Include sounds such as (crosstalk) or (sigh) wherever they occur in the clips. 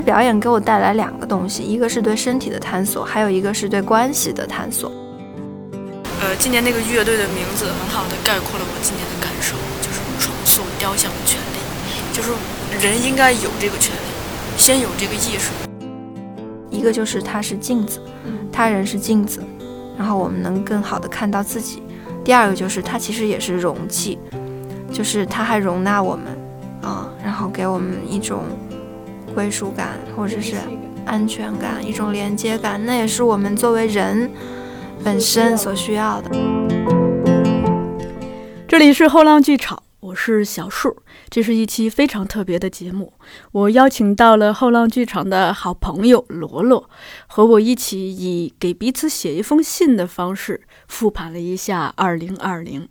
表演给我带来两个东西，一个是对身体的探索，还有一个是对关系的探索。呃，今年那个乐队的名字很好的概括了我今年的感受，就是重塑雕像的权利，就是人应该有这个权利，先有这个意识。一个就是它是镜子，他人是镜子，然后我们能更好的看到自己。第二个就是它其实也是容器，就是它还容纳我们，啊，然后给我们一种归属感或者是安全感，一种连接感，那也是我们作为人本身所需要的。这里是后浪剧场。我是小树，这是一期非常特别的节目。我邀请到了后浪剧场的好朋友罗罗，和我一起以给彼此写一封信的方式复盘了一下2020。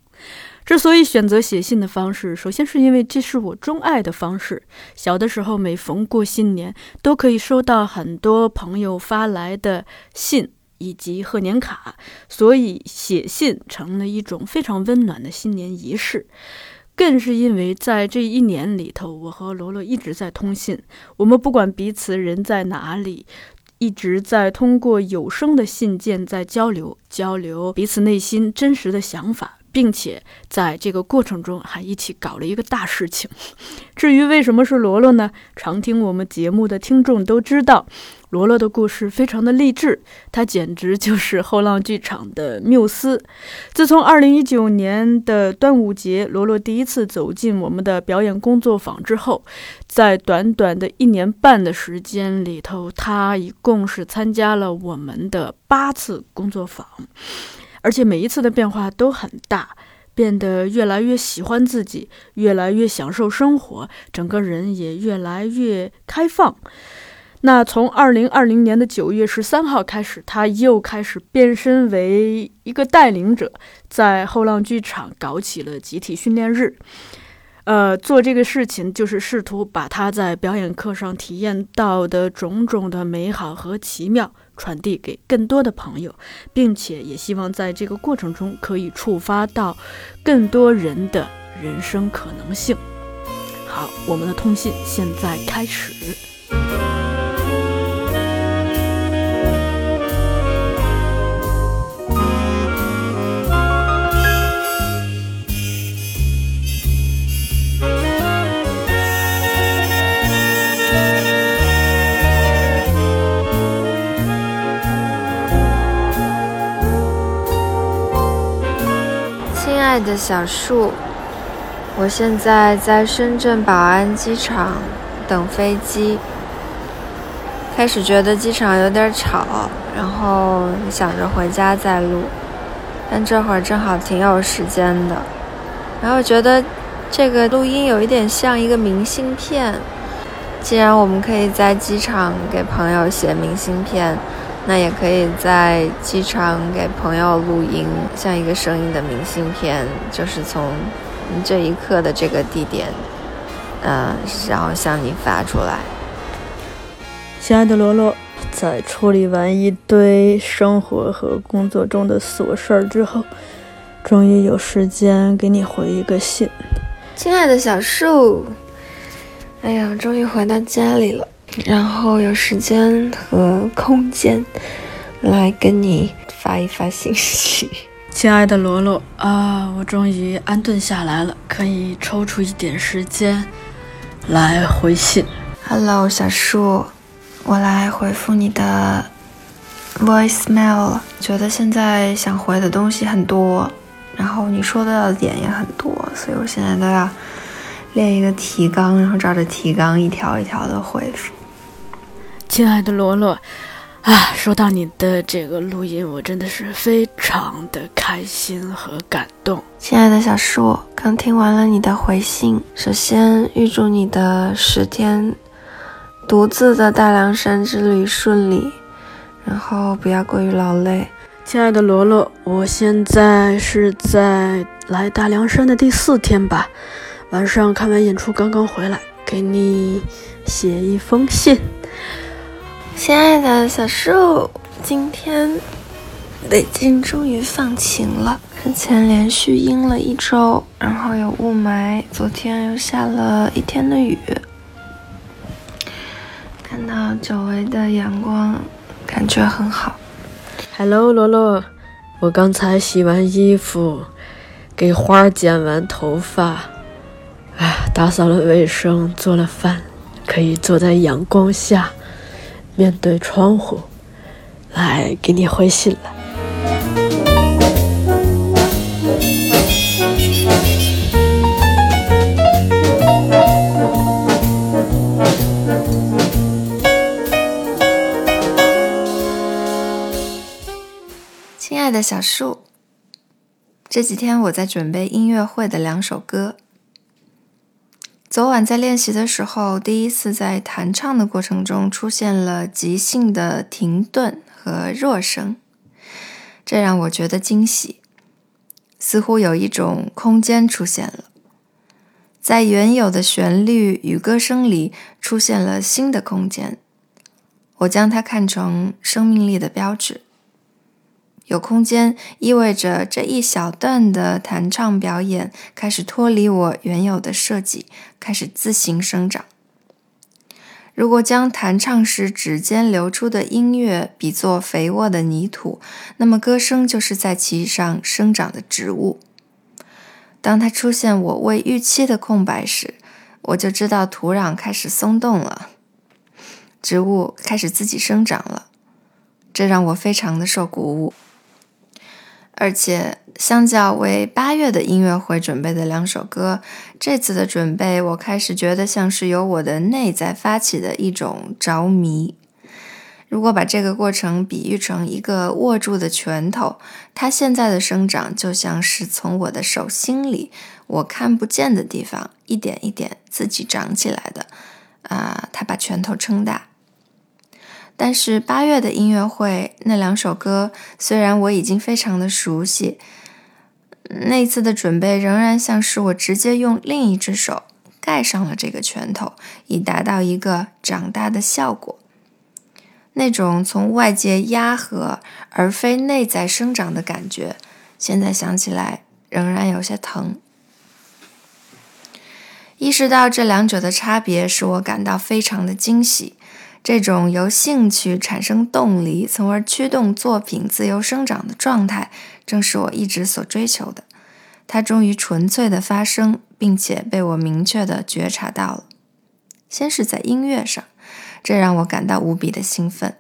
之所以选择写信的方式，首先是因为这是我钟爱的方式。小的时候，每逢过新年，都可以收到很多朋友发来的信以及贺年卡，所以写信成了一种非常温暖的新年仪式。更是因为在这一年里头，我和罗罗一直在通信。我们不管彼此人在哪里，一直在通过有声的信件在交流，交流彼此内心真实的想法，并且在这个过程中还一起搞了一个大事情。(laughs) 至于为什么是罗罗呢？常听我们节目的听众都知道。罗罗的故事非常的励志，他简直就是后浪剧场的缪斯。自从2019年的端午节，罗罗第一次走进我们的表演工作坊之后，在短短的一年半的时间里头，他一共是参加了我们的八次工作坊，而且每一次的变化都很大，变得越来越喜欢自己，越来越享受生活，整个人也越来越开放。那从二零二零年的九月十三号开始，他又开始变身为一个带领者，在后浪剧场搞起了集体训练日。呃，做这个事情就是试图把他在表演课上体验到的种种的美好和奇妙传递给更多的朋友，并且也希望在这个过程中可以触发到更多人的人生可能性。好，我们的通信现在开始。爱的小树，我现在在深圳宝安机场等飞机。开始觉得机场有点吵，然后想着回家再录，但这会儿正好挺有时间的。然后觉得这个录音有一点像一个明信片。既然我们可以在机场给朋友写明信片。那也可以在机场给朋友录音，像一个声音的明信片，就是从这一刻的这个地点，嗯，然后向你发出来。亲爱的罗罗，在处理完一堆生活和工作中的琐事儿之后，终于有时间给你回一个信。亲爱的小树，哎呀，终于回到家里了。然后有时间和空间来跟你发一发信息，(laughs) 亲爱的罗罗啊，我终于安顿下来了，可以抽出一点时间来回信。Hello，小树，我来回复你的 voicemail 了。觉得现在想回的东西很多，然后你说到的点也很多，所以我现在都要练一个提纲，然后照着提纲一条一条的回复。亲爱的罗罗，啊，收到你的这个录音，我真的是非常的开心和感动。亲爱的小树，刚听完了你的回信，首先预祝你的十天独自的大凉山之旅顺利，然后不要过于劳累。亲爱的罗罗，我现在是在来大凉山的第四天吧，晚上看完演出刚刚回来，给你写一封信。亲爱的小树，今天北京终于放晴了。之前连续阴了一周，然后有雾霾，昨天又下了一天的雨。看到久违的阳光，感觉很好。Hello，罗罗，我刚才洗完衣服，给花剪完头发，哎，打扫了卫生，做了饭，可以坐在阳光下，面对窗户，来给你回信了。亲爱的小树，这几天我在准备音乐会的两首歌。昨晚在练习的时候，第一次在弹唱的过程中出现了即兴的停顿和弱声，这让我觉得惊喜，似乎有一种空间出现了，在原有的旋律与歌声里出现了新的空间。我将它看成生命力的标志。有空间意味着这一小段的弹唱表演开始脱离我原有的设计，开始自行生长。如果将弹唱时指尖流出的音乐比作肥沃的泥土，那么歌声就是在其上生长的植物。当它出现我未预期的空白时，我就知道土壤开始松动了，植物开始自己生长了。这让我非常的受鼓舞。而且，相较为八月的音乐会准备的两首歌，这次的准备，我开始觉得像是由我的内在发起的一种着迷。如果把这个过程比喻成一个握住的拳头，它现在的生长就像是从我的手心里，我看不见的地方，一点一点自己长起来的。啊，它把拳头撑大。但是八月的音乐会那两首歌，虽然我已经非常的熟悉，那次的准备仍然像是我直接用另一只手盖上了这个拳头，以达到一个长大的效果。那种从外界压合而非内在生长的感觉，现在想起来仍然有些疼。意识到这两者的差别，使我感到非常的惊喜。这种由兴趣产生动力，从而驱动作品自由生长的状态，正是我一直所追求的。它终于纯粹的发生，并且被我明确的觉察到了。先是在音乐上，这让我感到无比的兴奋。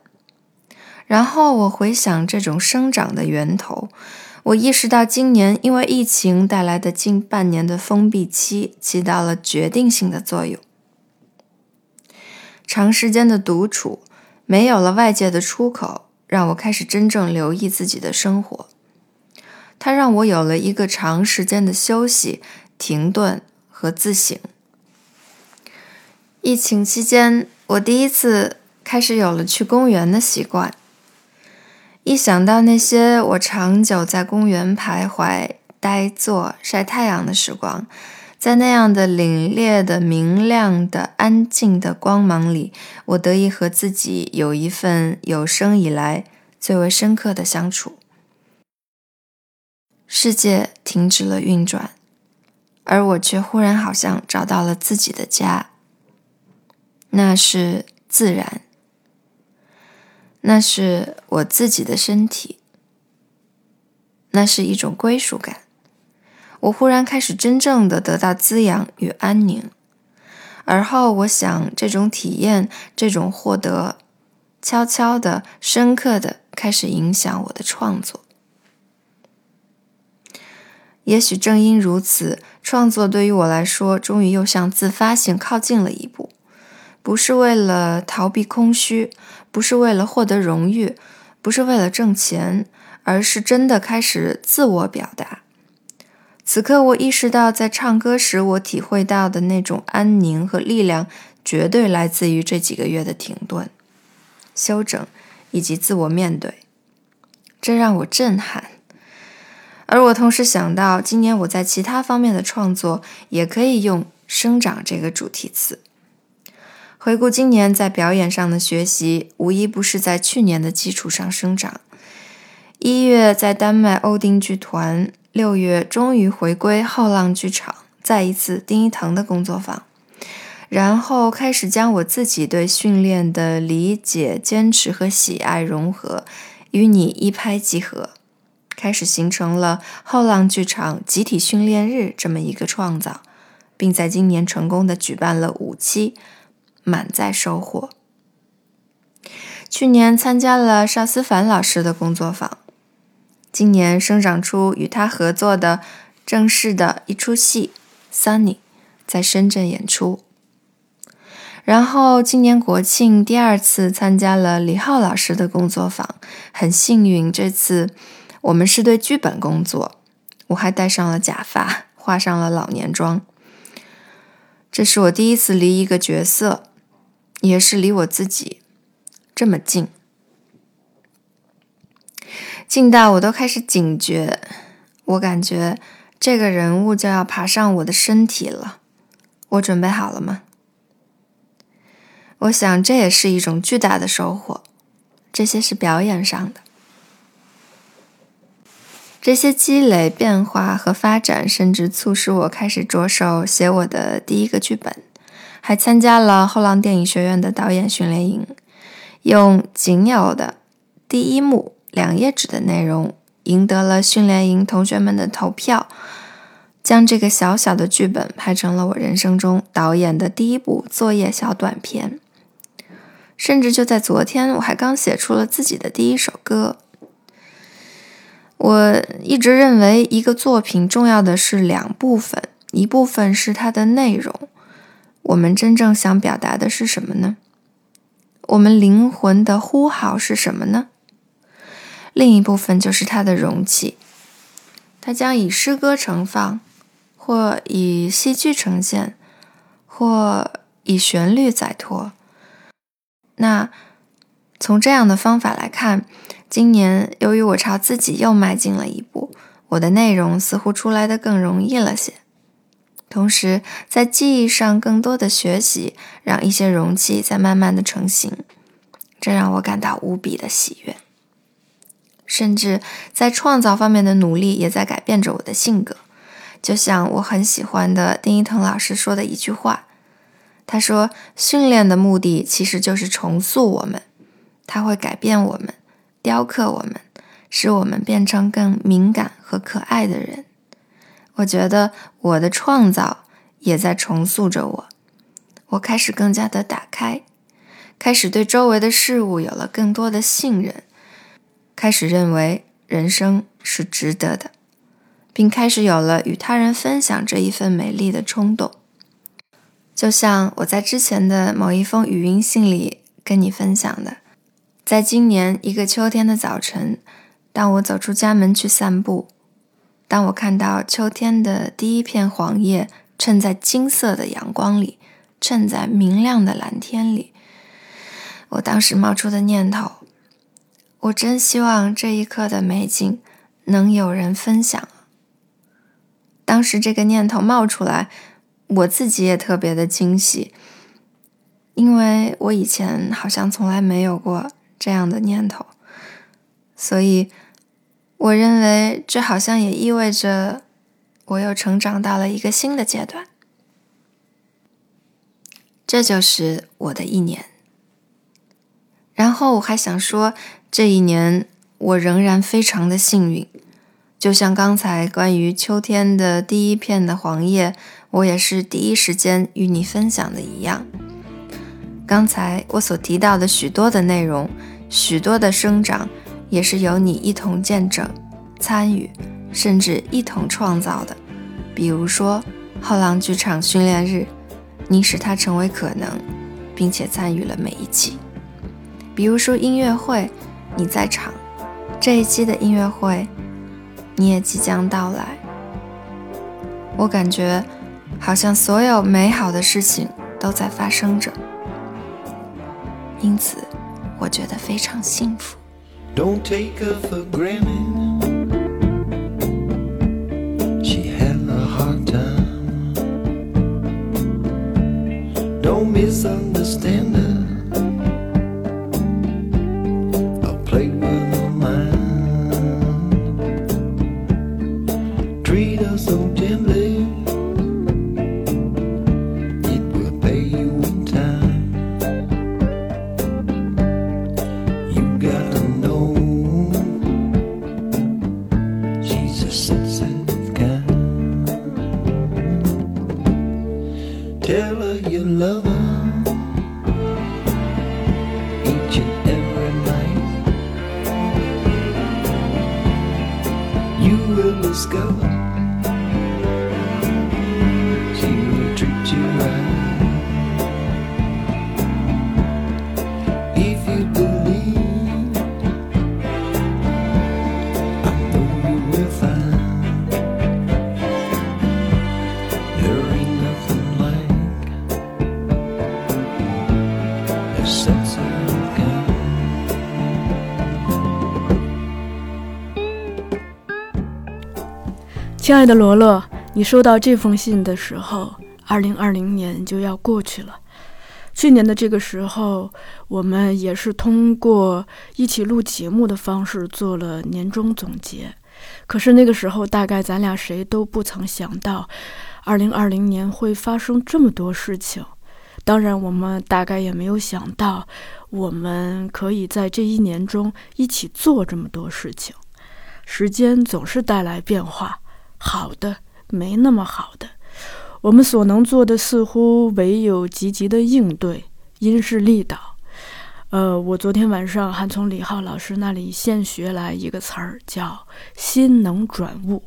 然后我回想这种生长的源头，我意识到今年因为疫情带来的近半年的封闭期，起到了决定性的作用。长时间的独处，没有了外界的出口，让我开始真正留意自己的生活。它让我有了一个长时间的休息、停顿和自省。疫情期间，我第一次开始有了去公园的习惯。一想到那些我长久在公园徘徊、呆坐、晒太阳的时光，在那样的凛冽的、明亮的、安静的光芒里，我得以和自己有一份有生以来最为深刻的相处。世界停止了运转，而我却忽然好像找到了自己的家。那是自然，那是我自己的身体，那是一种归属感。我忽然开始真正的得到滋养与安宁，而后我想，这种体验，这种获得，悄悄的、深刻的开始影响我的创作。也许正因如此，创作对于我来说，终于又向自发性靠近了一步。不是为了逃避空虚，不是为了获得荣誉，不是为了挣钱，而是真的开始自我表达。此刻，我意识到，在唱歌时，我体会到的那种安宁和力量，绝对来自于这几个月的停顿、休整以及自我面对。这让我震撼。而我同时想到，今年我在其他方面的创作，也可以用“生长”这个主题词。回顾今年在表演上的学习，无一不是在去年的基础上生长。一月在丹麦欧丁剧团。六月终于回归后浪剧场，再一次丁一腾的工作坊，然后开始将我自己对训练的理解、坚持和喜爱融合，与你一拍即合，开始形成了后浪剧场集体训练日这么一个创造，并在今年成功的举办了五期，满载收获。去年参加了邵思凡老师的工作坊，今年生长出与他合作的正式的一出戏《Sunny》在深圳演出。然后今年国庆第二次参加了李浩老师的工作坊，很幸运，这次我们是对剧本工作，我还戴上了假发，化上了老年妆。这是我第一次离一个角色，也是离我自己这么近，近到我都开始警觉，我感觉这个人物就要爬上我的身体了，我准备好了吗？我想，这也是一种巨大的收获。这些是表演上的，这些积累、变化和发展，甚至促使我开始着手写我的第一个剧本，还参加了后浪电影学院的导演训练营，用仅有的第一幕两页纸的内容，赢得了训练营同学们的投票。将这个小小的剧本拍成了我人生中导演的第一部作业小短片。甚至就在昨天，我还刚写出了自己的第一首歌。我一直认为，一个作品重要的是两部分：一部分是它的内容，我们真正想表达的是什么呢？我们灵魂的呼号是什么呢？另一部分就是它的容器，它将以诗歌盛放，或以戏剧呈现，或以旋律载托。那从这样的方法来看，今年由于我朝自己又迈进了一步，我的内容似乎出来的更容易了些。同时，在记忆上更多的学习，让一些容器在慢慢的成型，这让我感到无比的喜悦。甚至在创造方面的努力，也在改变着我的性格。就像我很喜欢的丁一腾老师说的一句话。他说：“训练的目的其实就是重塑我们，它会改变我们，雕刻我们，使我们变成更敏感和可爱的人。”我觉得我的创造也在重塑着我。我开始更加的打开，开始对周围的事物有了更多的信任，开始认为人生是值得的，并开始有了与他人分享这一份美丽的冲动。就像我在之前的某一封语音信里跟你分享的，在今年一个秋天的早晨，当我走出家门去散步，当我看到秋天的第一片黄叶衬在金色的阳光里，衬在明亮的蓝天里，我当时冒出的念头，我真希望这一刻的美景能有人分享。当时这个念头冒出来。我自己也特别的惊喜，因为我以前好像从来没有过这样的念头，所以我认为这好像也意味着我又成长到了一个新的阶段。这就是我的一年。然后我还想说，这一年我仍然非常的幸运，就像刚才关于秋天的第一片的黄叶。我也是第一时间与你分享的一样。刚才我所提到的许多的内容，许多的生长，也是由你一同见证、参与，甚至一同创造的。比如说后浪剧场训练日，你使它成为可能，并且参与了每一期。比如说音乐会，你在场，这一期的音乐会，你也即将到来。我感觉。好像所有美好的事情都在发生着，因此我觉得非常幸福。Treat us so gently. It will pay you 亲爱的罗罗，你收到这封信的时候，二零二零年就要过去了。去年的这个时候，我们也是通过一起录节目的方式做了年终总结。可是那个时候，大概咱俩谁都不曾想到，二零二零年会发生这么多事情。当然，我们大概也没有想到，我们可以在这一年中一起做这么多事情。时间总是带来变化，好的，没那么好的。我们所能做的似乎唯有积极的应对，因势利导。呃，我昨天晚上还从李浩老师那里现学来一个词儿，叫“心能转物”，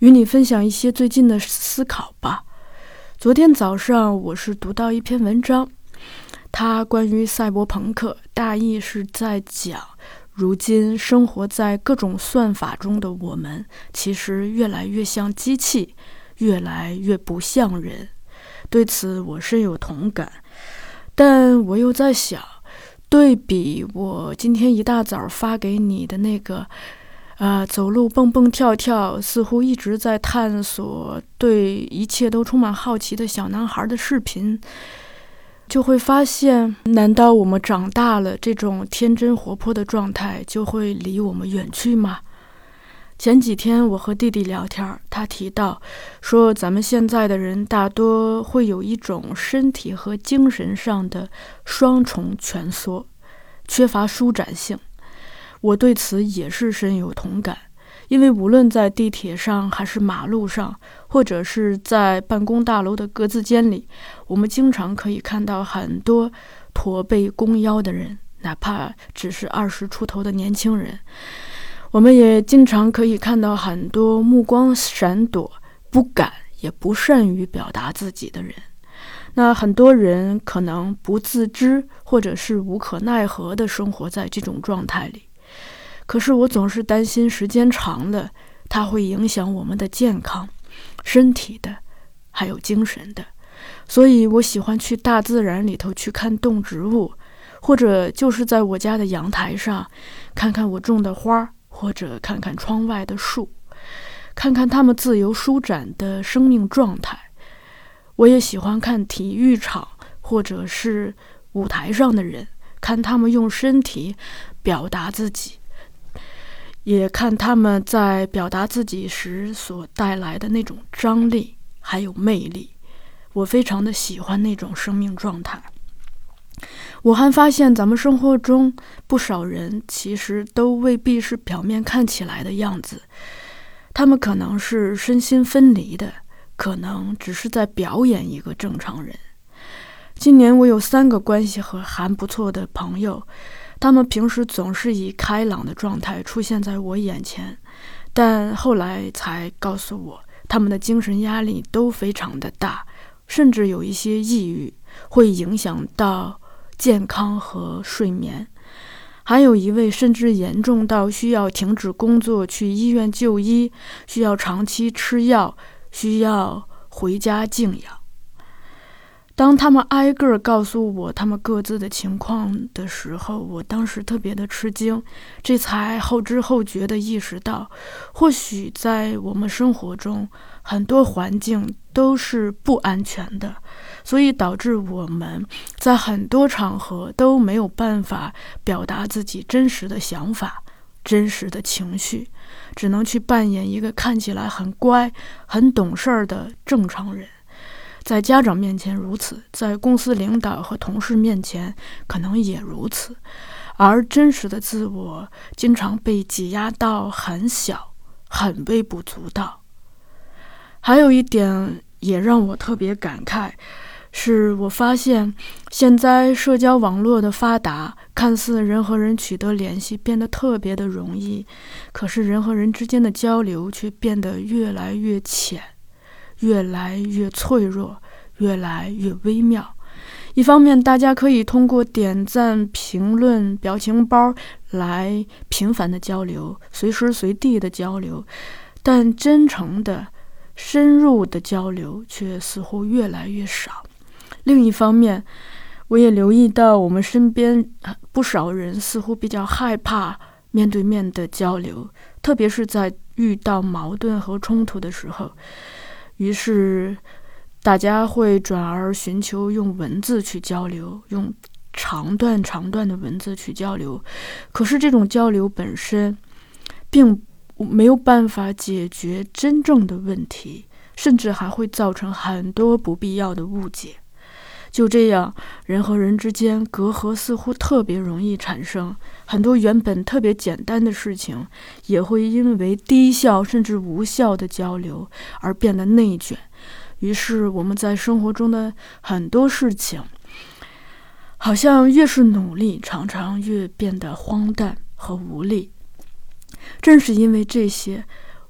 与你分享一些最近的思考吧。昨天早上我是读到一篇文章，它关于赛博朋克，大意是在讲，如今生活在各种算法中的我们，其实越来越像机器。越来越不像人，对此我深有同感。但我又在想，对比我今天一大早发给你的那个，呃，走路蹦蹦跳跳，似乎一直在探索，对一切都充满好奇的小男孩的视频，就会发现，难道我们长大了，这种天真活泼的状态就会离我们远去吗？前几天我和弟弟聊天，他提到说，咱们现在的人大多会有一种身体和精神上的双重蜷缩，缺乏舒展性。我对此也是深有同感，因为无论在地铁上，还是马路上，或者是在办公大楼的格子间里，我们经常可以看到很多驼背弓腰的人，哪怕只是二十出头的年轻人。我们也经常可以看到很多目光闪躲、不敢也不善于表达自己的人。那很多人可能不自知，或者是无可奈何地生活在这种状态里。可是我总是担心，时间长了，它会影响我们的健康，身体的，还有精神的。所以我喜欢去大自然里头去看动植物，或者就是在我家的阳台上，看看我种的花。或者看看窗外的树，看看它们自由舒展的生命状态。我也喜欢看体育场或者是舞台上的人，看他们用身体表达自己，也看他们在表达自己时所带来的那种张力还有魅力。我非常的喜欢那种生命状态。我还发现，咱们生活中不少人其实都未必是表面看起来的样子，他们可能是身心分离的，可能只是在表演一个正常人。今年我有三个关系和还不错的朋友，他们平时总是以开朗的状态出现在我眼前，但后来才告诉我，他们的精神压力都非常的大，甚至有一些抑郁，会影响到。健康和睡眠，还有一位甚至严重到需要停止工作去医院就医，需要长期吃药，需要回家静养。当他们挨个告诉我他们各自的情况的时候，我当时特别的吃惊，这才后知后觉地意识到，或许在我们生活中，很多环境都是不安全的。所以导致我们在很多场合都没有办法表达自己真实的想法、真实的情绪，只能去扮演一个看起来很乖、很懂事儿的正常人。在家长面前如此，在公司领导和同事面前可能也如此，而真实的自我经常被挤压到很小、很微不足道。还有一点。也让我特别感慨，是我发现现在社交网络的发达，看似人和人取得联系变得特别的容易，可是人和人之间的交流却变得越来越浅，越来越脆弱，越来越微妙。一方面，大家可以通过点赞、评论、表情包来频繁的交流，随时随地的交流，但真诚的、深入的交流却似乎越来越少。另一方面，我也留意到我们身边不少人似乎比较害怕面对面的交流，特别是在遇到矛盾和冲突的时候，于是。大家会转而寻求用文字去交流，用长段长段的文字去交流。可是这种交流本身，并没有办法解决真正的问题，甚至还会造成很多不必要的误解。就这样，人和人之间隔阂似乎特别容易产生，很多原本特别简单的事情，也会因为低效甚至无效的交流而变得内卷。于是，我们在生活中的很多事情，好像越是努力，常常越变得荒诞和无力。正是因为这些，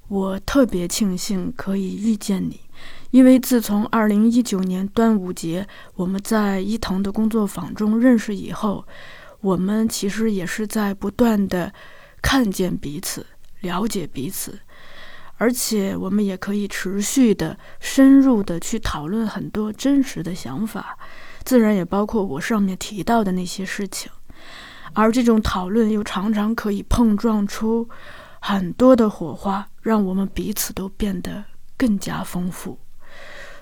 我特别庆幸可以遇见你。因为自从2019年端午节我们在伊藤的工作坊中认识以后，我们其实也是在不断的看见彼此，了解彼此。而且，我们也可以持续的、深入的去讨论很多真实的想法，自然也包括我上面提到的那些事情。而这种讨论又常常可以碰撞出很多的火花，让我们彼此都变得更加丰富。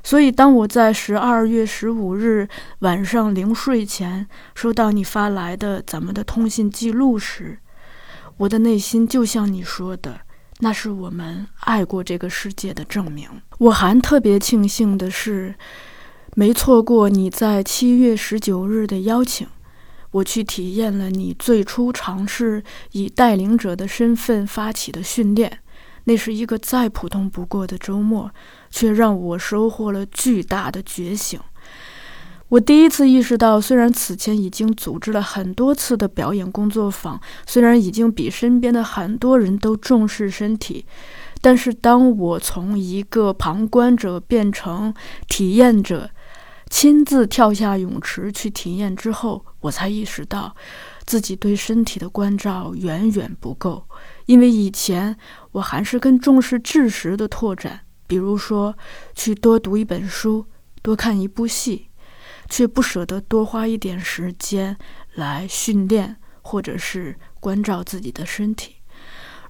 所以，当我在十二月十五日晚上临睡前收到你发来的咱们的通信记录时，我的内心就像你说的。那是我们爱过这个世界的证明。我还特别庆幸的是，没错过你在七月十九日的邀请，我去体验了你最初尝试以带领者的身份发起的训练。那是一个再普通不过的周末，却让我收获了巨大的觉醒。我第一次意识到，虽然此前已经组织了很多次的表演工作坊，虽然已经比身边的很多人都重视身体，但是当我从一个旁观者变成体验者，亲自跳下泳池去体验之后，我才意识到自己对身体的关照远远不够。因为以前我还是更重视知识的拓展，比如说去多读一本书，多看一部戏。却不舍得多花一点时间来训练，或者是关照自己的身体。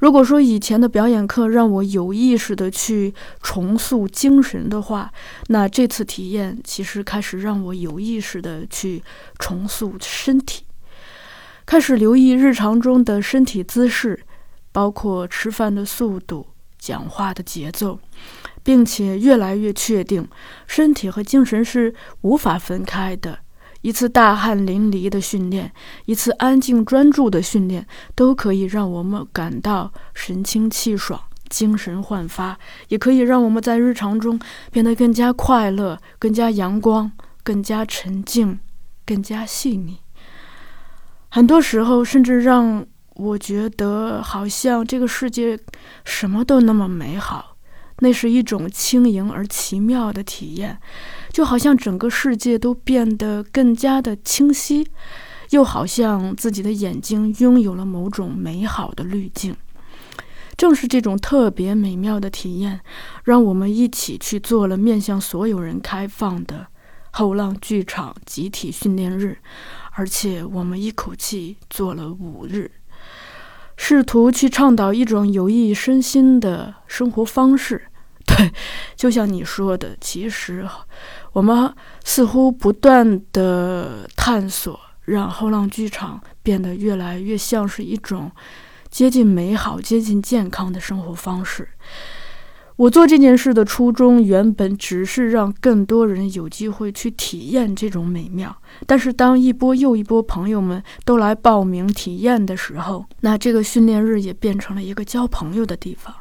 如果说以前的表演课让我有意识的去重塑精神的话，那这次体验其实开始让我有意识的去重塑身体，开始留意日常中的身体姿势，包括吃饭的速度、讲话的节奏。并且越来越确定，身体和精神是无法分开的。一次大汗淋漓的训练，一次安静专注的训练，都可以让我们感到神清气爽、精神焕发，也可以让我们在日常中变得更加快乐、更加阳光、更加沉静、更加细腻。很多时候，甚至让我觉得好像这个世界什么都那么美好。那是一种轻盈而奇妙的体验，就好像整个世界都变得更加的清晰，又好像自己的眼睛拥有了某种美好的滤镜。正是这种特别美妙的体验，让我们一起去做了面向所有人开放的后浪剧场集体训练日，而且我们一口气做了五日。试图去倡导一种有益身心的生活方式，对，就像你说的，其实我们似乎不断的探索，让后浪剧场变得越来越像是一种接近美好、接近健康的生活方式。我做这件事的初衷，原本只是让更多人有机会去体验这种美妙。但是，当一波又一波朋友们都来报名体验的时候，那这个训练日也变成了一个交朋友的地方。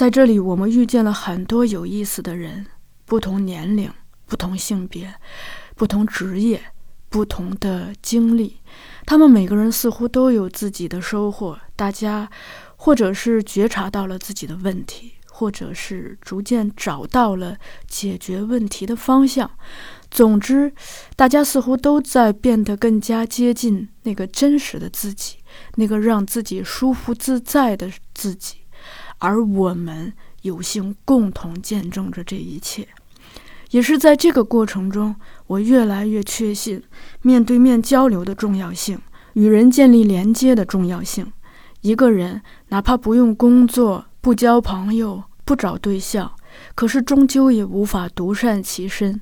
在这里，我们遇见了很多有意思的人，不同年龄、不同性别、不同职业、不同的经历，他们每个人似乎都有自己的收获。大家或者是觉察到了自己的问题，或者是逐渐找到了解决问题的方向。总之，大家似乎都在变得更加接近那个真实的自己，那个让自己舒服自在的自己。而我们有幸共同见证着这一切，也是在这个过程中，我越来越确信面对面交流的重要性，与人建立连接的重要性。一个人哪怕不用工作、不交朋友、不找对象，可是终究也无法独善其身。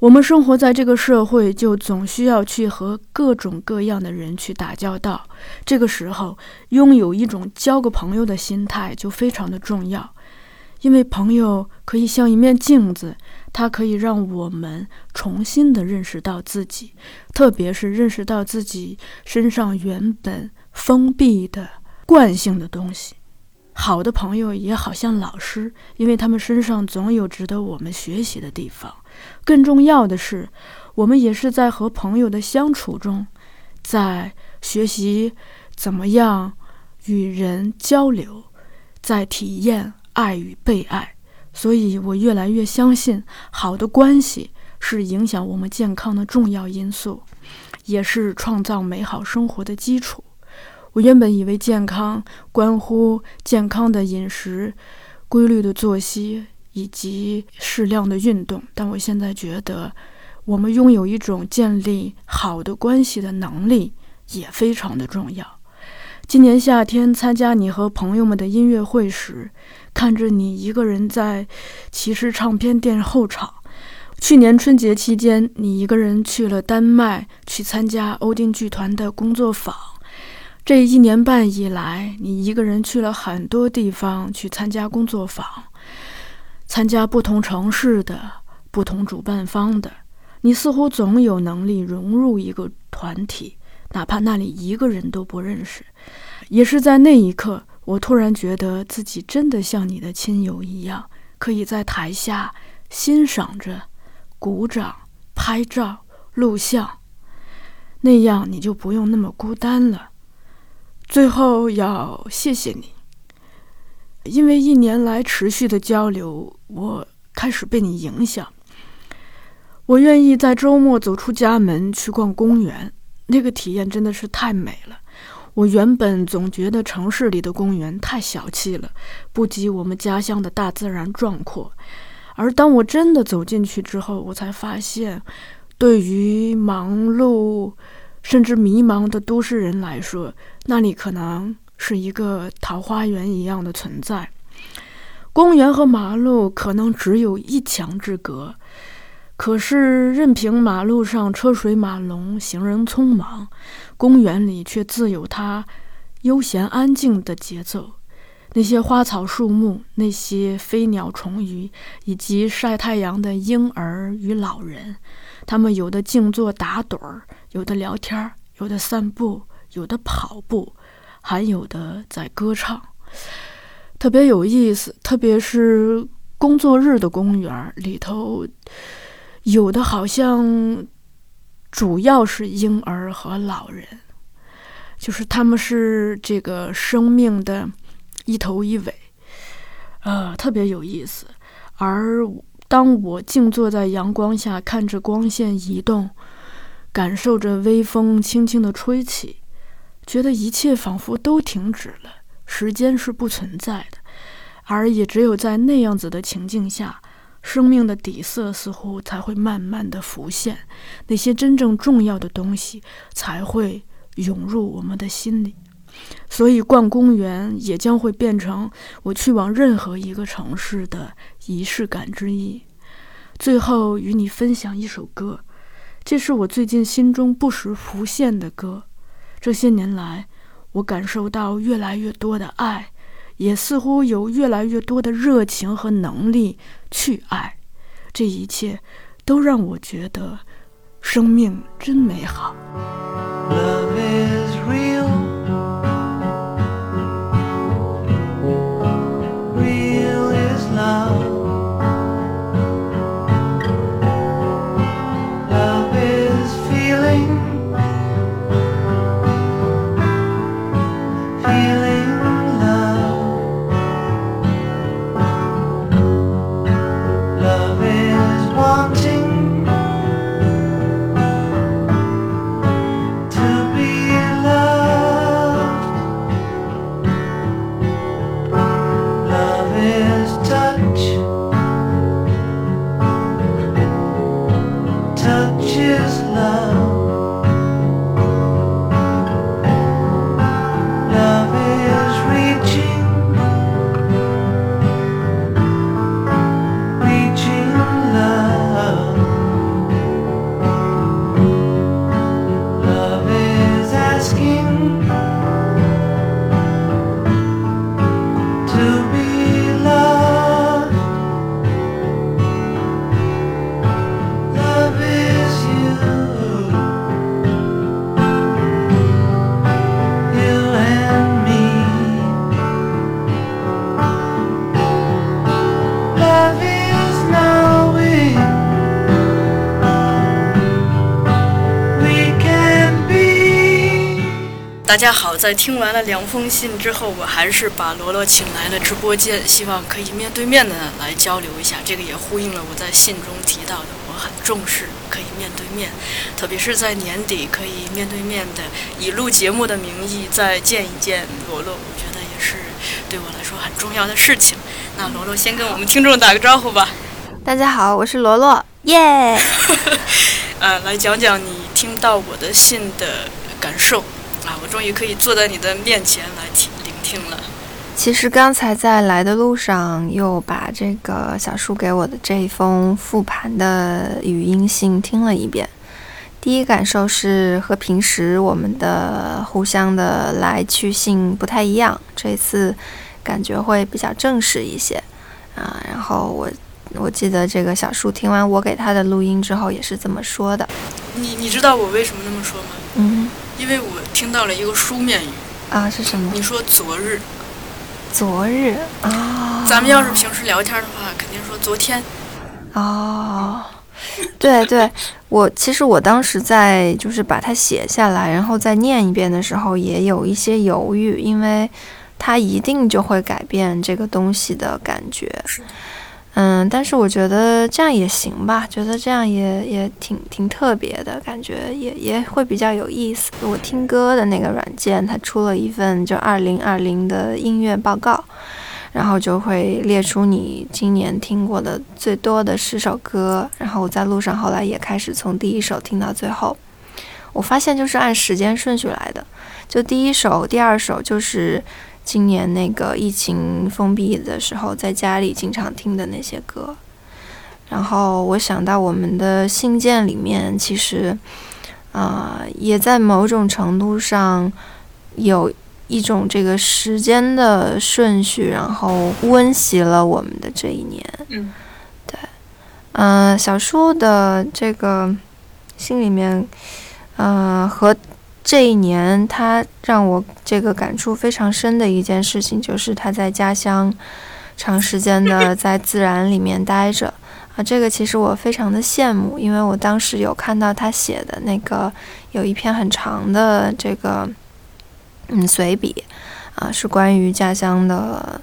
我们生活在这个社会，就总需要去和各种各样的人去打交道。这个时候，拥有一种交个朋友的心态就非常的重要，因为朋友可以像一面镜子，它可以让我们重新的认识到自己，特别是认识到自己身上原本封闭的惯性的东西。好的朋友也好像老师，因为他们身上总有值得我们学习的地方。更重要的是，我们也是在和朋友的相处中，在学习怎么样与人交流，在体验爱与被爱。所以我越来越相信，好的关系是影响我们健康的重要因素，也是创造美好生活的基础。我原本以为健康关乎健康的饮食、规律的作息。以及适量的运动，但我现在觉得，我们拥有一种建立好的关系的能力也非常的重要。今年夏天参加你和朋友们的音乐会时，看着你一个人在骑士唱片店候场；去年春节期间，你一个人去了丹麦去参加欧丁剧团的工作坊；这一年半以来，你一个人去了很多地方去参加工作坊。参加不同城市的不同主办方的，你似乎总有能力融入一个团体，哪怕那里一个人都不认识。也是在那一刻，我突然觉得自己真的像你的亲友一样，可以在台下欣赏着、鼓掌、拍照、录像，那样你就不用那么孤单了。最后要谢谢你。因为一年来持续的交流，我开始被你影响。我愿意在周末走出家门去逛公园，那个体验真的是太美了。我原本总觉得城市里的公园太小气了，不及我们家乡的大自然壮阔。而当我真的走进去之后，我才发现，对于忙碌甚至迷茫的都市人来说，那里可能……是一个桃花源一样的存在。公园和马路可能只有一墙之隔，可是任凭马路上车水马龙、行人匆忙，公园里却自有它悠闲安静的节奏。那些花草树木，那些飞鸟虫鱼，以及晒太阳的婴儿与老人，他们有的静坐打盹儿，有的聊天，有的散步，有的跑步。还有的在歌唱，特别有意思。特别是工作日的公园里头，有的好像主要是婴儿和老人，就是他们是这个生命的一头一尾，呃，特别有意思。而当我静坐在阳光下，看着光线移动，感受着微风轻轻的吹起。觉得一切仿佛都停止了，时间是不存在的，而也只有在那样子的情境下，生命的底色似乎才会慢慢的浮现，那些真正重要的东西才会涌入我们的心里。所以，逛公园也将会变成我去往任何一个城市的仪式感之一。最后，与你分享一首歌，这是我最近心中不时浮现的歌。这些年来，我感受到越来越多的爱，也似乎有越来越多的热情和能力去爱。这一切，都让我觉得生命真美好。大家好，在听完了两封信之后，我还是把罗罗请来了直播间，希望可以面对面的来交流一下。这个也呼应了我在信中提到的，我很重视可以面对面，特别是在年底可以面对面的以录节目的名义再见一见罗罗，我觉得也是对我来说很重要的事情。那罗罗先跟我们听众打个招呼吧，大家好，我是罗罗，耶！(laughs) 呃，来讲讲你听到我的信的感受啊！我终于可以坐在你的面前来听聆听了。其实刚才在来的路上，又把这个小树给我的这一封复盘的语音信听了一遍。第一感受是和平时我们的互相的来去信不太一样，这次感觉会比较正式一些啊。然后我我记得这个小树听完我给他的录音之后，也是这么说的。你你知道我为什么那么说吗？嗯因为我听到了一个书面语，啊，是什么？你说昨日，昨日啊，咱们要是平时聊天的话，肯定说昨天。哦，对对，我其实我当时在就是把它写下来，然后再念一遍的时候，也有一些犹豫，因为它一定就会改变这个东西的感觉。嗯，但是我觉得这样也行吧，觉得这样也也挺挺特别的感觉，也也会比较有意思。我听歌的那个软件，它出了一份就二零二零的音乐报告，然后就会列出你今年听过的最多的十首歌，然后我在路上后来也开始从第一首听到最后，我发现就是按时间顺序来的，就第一首、第二首就是今年那个疫情封闭的时候在家里经常听的那些歌，然后我想到我们的信件里面其实，啊、也在某种程度上有一种这个时间的顺序，然后温习了我们的这一年。嗯，对，嗯、小树的这个信里面，嗯、和这一年他让我这个感触非常深的一件事情，就是他在家乡长时间的在自然里面待着。啊，这个其实我非常的羡慕，因为我当时有看到他写的那个有一篇很长的这个嗯随笔，啊，是关于家乡的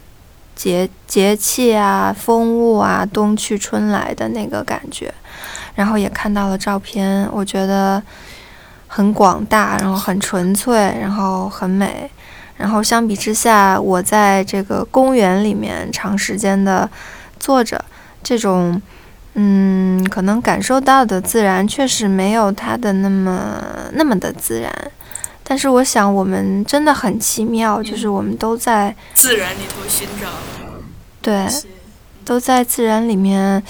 节节气啊、风物啊、冬去春来的那个感觉，然后也看到了照片，我觉得很广大，然后很纯粹，然后很美。然后相比之下，我在这个公园里面长时间的坐着，这种嗯，可能感受到的自然确实没有它的那么那么的自然。但是我想，我们真的很奇妙，就是我们都在自然里头寻找对都在自然里面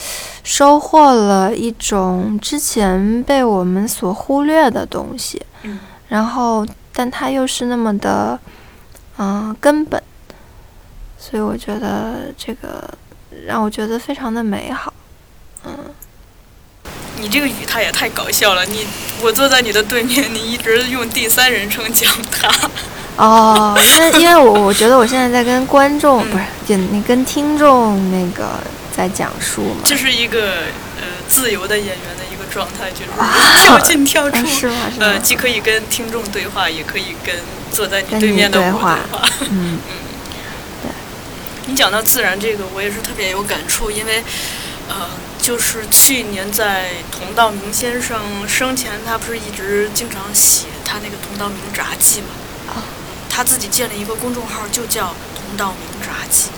收获了一种之前被我们所忽略的东西，嗯然后但它又是那么的，嗯、根本，所以我觉得这个让我觉得非常的美好。嗯你这个语态也太搞笑了！你我坐在你的对面，你一直用第三人称讲他。哦，因为 (laughs) 因为我我觉得我现在在跟观众、不是就你跟听众那个在讲述嘛，这是一个呃自由的演员的一个状态，就是 (laughs) 跳进跳出啊，是吗？是吗？呃，既可以跟听众对话，也可以跟坐在你对面的我对对话嗯。(laughs) 嗯你讲到自然这个，我也是特别有感触，因为，呃，就是去年在佟道明先生生前，他不是一直经常写他那个佟道明札记嘛？啊他自己建了一个公众号，就叫同道明札记，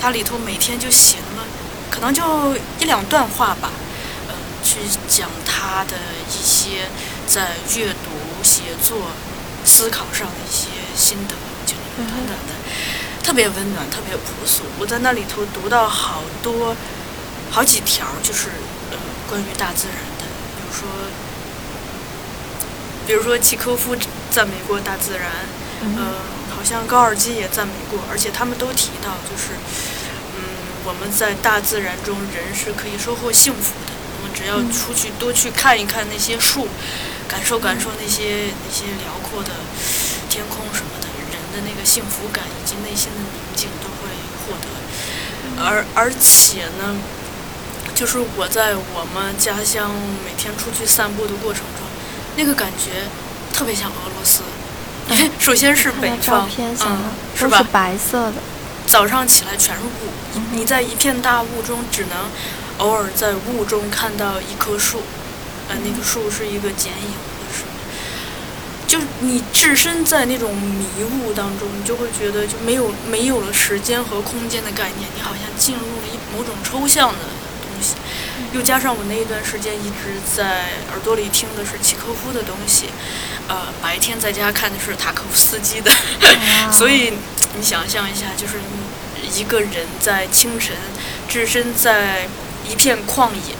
他里头每天就写那么可能就一两段话吧，呃，去讲他的一些在阅读、写作、思考上的一些心得，就那种短短的，特别温暖，特别朴素。我在那里头读到好多好几条，就是呃关于大自然的，比如说，比如说契科夫赞美过大自然，呃，好像高尔基也赞美过，而且他们都提到，就是，嗯，我们在大自然中，人是可以收获幸福的。我们只要出去多去看一看那些树，感受感受那些那些辽阔的天空什么的，人的那个幸福感以及内心的宁静都会获得。而而且呢，就是我在我们家乡每天出去散步的过程中，那个感觉特别像俄罗斯。(laughs) 首先是北方，嗯，是吧？白色的，早上起来全是雾，你在一片大雾中，只能偶尔在雾中看到一棵树，呃，那个树是一个剪影或者什么，就是你置身在那种迷雾当中，你就会觉得就没有没有了时间和空间的概念，你好像进入了一某种抽象的。又加上我那一段时间一直在耳朵里听的是契诃夫的东西，呃，白天在家看的是塔科夫斯基的，(laughs) 哇所以你想象一下，就是一个人在清晨置身在一片旷野，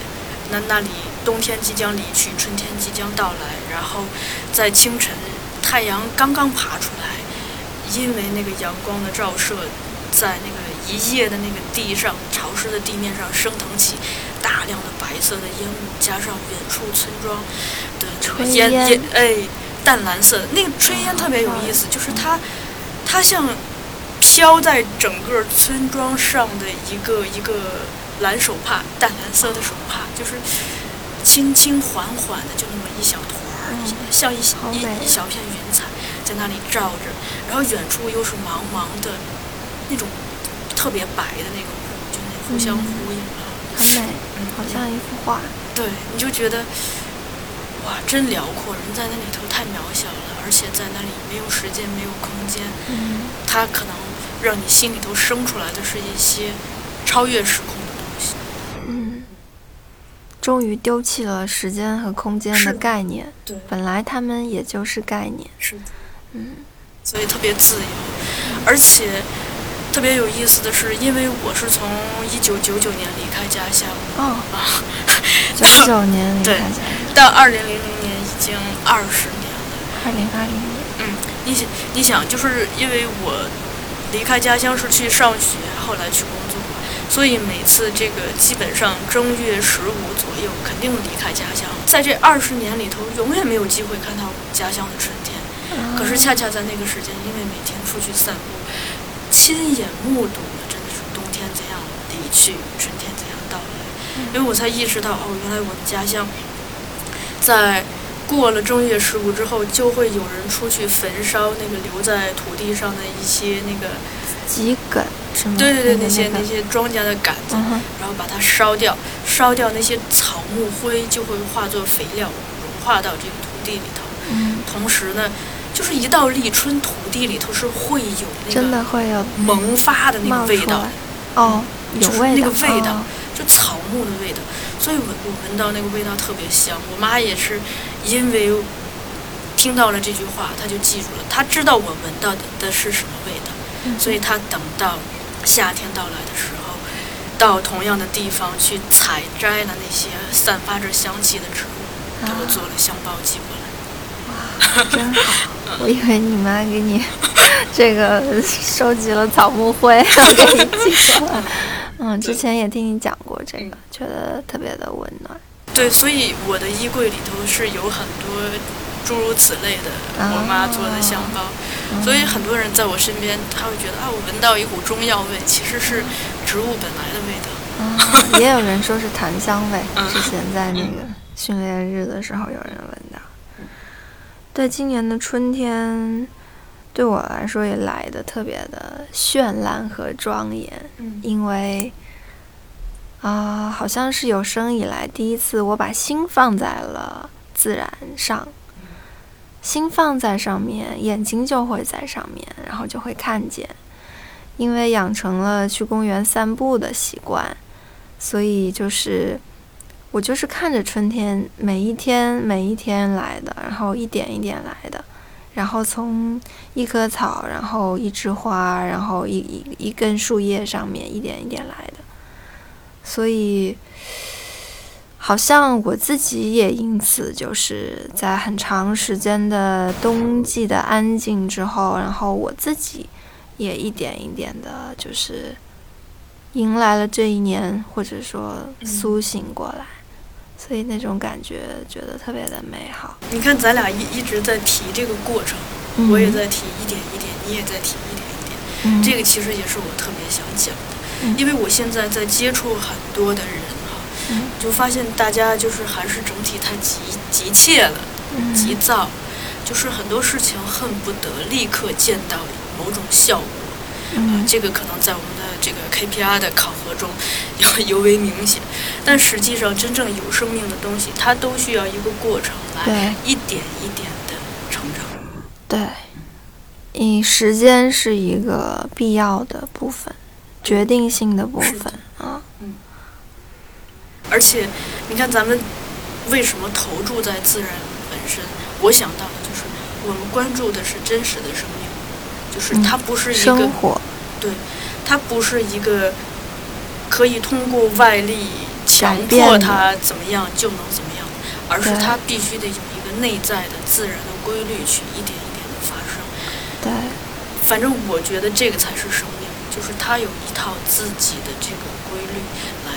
那那里冬天即将离去，春天即将到来，然后在清晨太阳刚刚爬出来，因为那个阳光的照射，在那个一夜的那个地上潮湿的地面上升腾起大量的白色的烟雾，加上远处村庄的炊烟哎淡蓝色。的那个炊烟特别有意思，就是它它像飘在整个村庄上的一个一个蓝手帕，淡蓝色的手帕，就是轻轻缓缓的，就那么一小团儿，嗯。像一好美。一一小片云彩在那里照着，然后远处又是茫茫的那种特别白的那个雾，就那互相嗯呼应好像一幅画。对，你就觉得哇，真辽阔，人在那里头太渺小了，而且在那里没有时间，没有空间，嗯，它可能让你心里头生出来的是一些超越时空的东西。嗯，终于丢弃了时间和空间的概念，对，本来他们也就是概念。是的，嗯，所以特别自由，而且特别有意思的是，因为我是从一九九九年离开家乡哦，啊，(laughs) 九九年离开家乡，到二零零零年已经二十年了。二零二零年。嗯，你想，你想，就是因为我离开家乡是去上学，后来去工作，所以每次这个基本上正月十五左右肯定离开家乡。在这二十年里头，永远没有机会看到家乡的春天。可是恰恰在那个时间，因为每天出去散步，亲眼目睹了真的是冬天怎样离去，春天怎样到来，因为我才意识到，哦，原来我的家乡在过了正月十五之后，就会有人出去焚烧那个留在土地上的一些那个，桔梗是吗？对对对，那些那些庄稼的杆子，嗯，然后把它烧掉，烧掉那些草木灰就会化作肥料，融化到这个土地里头。嗯，同时呢，就是一到立春，土地里头是会有那个真的个会有萌发的那个味道，。哦，有就是味道，那个味道哦就草木的味道，所以闻我闻到那个味道特别香。我妈也是因为听到了这句话，她就记住了，她知道我闻到的的是什么味道，嗯所以她等到夏天到来的时候，到同样的地方去采摘了那些散发着香气的植物，给我啊做了香包寄过来。真好。我以为你妈给你这个收集了草木灰，(laughs) 给你寄过来。嗯，之前也听你讲过这个，觉得特别的温暖。对，所以我的衣柜里头是有很多诸如此类的啊我妈做的香包，所以很多人在我身边，他会觉得啊，我闻到一股中药味，其实是植物本来的味道。啊，也有人说是檀香味，(laughs) 嗯之前在那个训练日的时候有人闻到。对，今年的春天对我来说也来的特别的绚烂和庄严，嗯因为啊、好像是有生以来第一次我把心放在了自然上，心放在上面，眼睛就会在上面，然后就会看见。因为养成了去公园散步的习惯，所以就是我就是看着春天每一天每一天来的，然后一点一点来的，然后从一棵草，然后一枝花，然后一一一根树叶上面一点一点来的，所以好像我自己也因此就是在很长时间的冬季的安静之后，然后我自己也一点一点的，就是迎来了这一年，或者说苏醒过来。所以那种感觉觉得特别的美好。你看，咱俩一一直在提这个过程，嗯我也在提一点一点，你也在提一点一点。嗯这个其实也是我特别想讲的，嗯因为我现在在接触很多的人哈，嗯就发现大家就是还是整体太急急切了，嗯急躁，就是很多事情恨不得立刻见到某种效果。啊，嗯这个可能在我们的这个 KPI 的考核中 (laughs) 尤尤为明显，但实际上真正有生命的东西，它都需要一个过程来一点一点的成长。对，嗯时间是一个必要的部分，决定性的部分啊。而且，你看咱们为什么投注在自然本身？我想到的就是我们关注的是真实的生命，就是它不是一个生活，对，它不是一个可以通过外力强迫它怎么样就能怎么样，而是对它必须得有一个内在的自然的规律去一点一点的发生。对反正我觉得这个才是生命，就是它有一套自己的这个规律来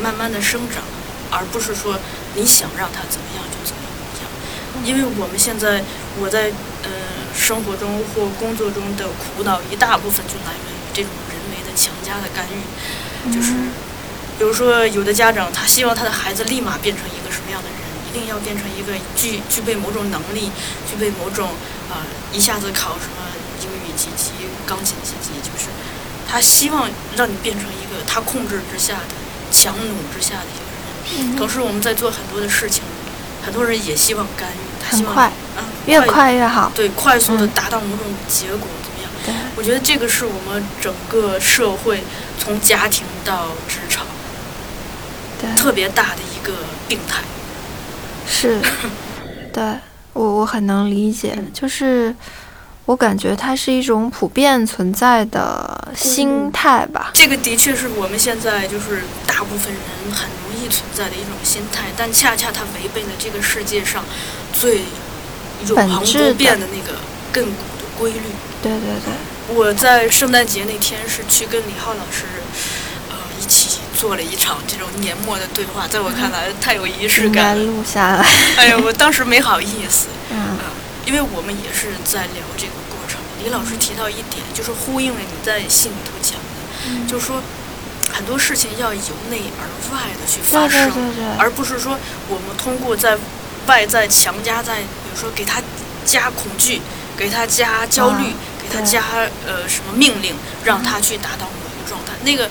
慢慢的生长，而不是说你想让它怎么样就怎么样。因为我们现在我在呃生活中或工作中的苦恼，一大部分就来源于这种人为的强加的干预，就是比如说有的家长他希望他的孩子立马变成一个什么样的人，一定要变成一个具具备某种能力，具备某种啊、一下子考什么英语几级、钢琴几级，就是他希望让你变成一个他控制之下的强弩之下的一个人。同时，我们在做很多的事情，很多人也希望干预，他希望嗯，越快越好。对快速的嗯达到某种结果？对。我觉得这个是我们整个社会从家庭到职场对，特别大的一个病态。是，(laughs) 对我我很能理解，就是我感觉它是一种普遍存在的心态吧。这个的确是我们现在就是大部分人很容易存在的一种心态，但恰恰它违背了这个世界上最永恒不变的那个亘古。的规律。对对对，我在圣诞节那天是去跟李浩老师，呃，一起做了一场这种年末的对话，在我看来太有仪式感了。录下来。哎呀，我当时没好意思，嗯因为我们也是在聊这个过程。李老师提到一点，就是呼应了你在信里头讲的，就是说很多事情要由内而外的去发生，对对，而不是说我们通过在外在强加在，比如说给他加恐惧，给他加焦虑，啊给他加呃什么命令，让他去达到某一个状态。那个，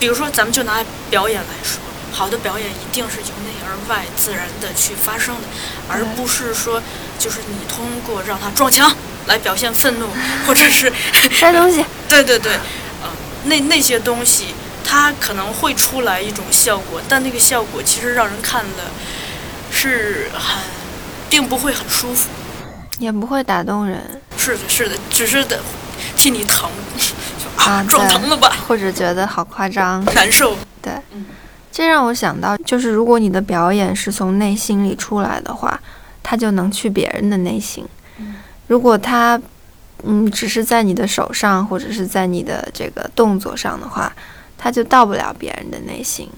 比如说咱们就拿表演来说，好的表演一定是由内而外自然的去发生的，而不是说就是你通过让他撞墙来表现愤怒，(laughs) 或者是摔东西。(laughs) 对对对，呃，那那些东西它可能会出来一种效果，但那个效果其实让人看了是很，并不会很舒服。也不会打动人是的，是的，只是的替你疼，就啊，啊撞疼了吧，或者觉得好夸张。难受。对嗯，这让我想到，就是如果你的表演是从内心里出来的话，它就能去别人的内心。如果它，嗯，只是在你的手上或者是在你的这个动作上的话，它就到不了别人的内心。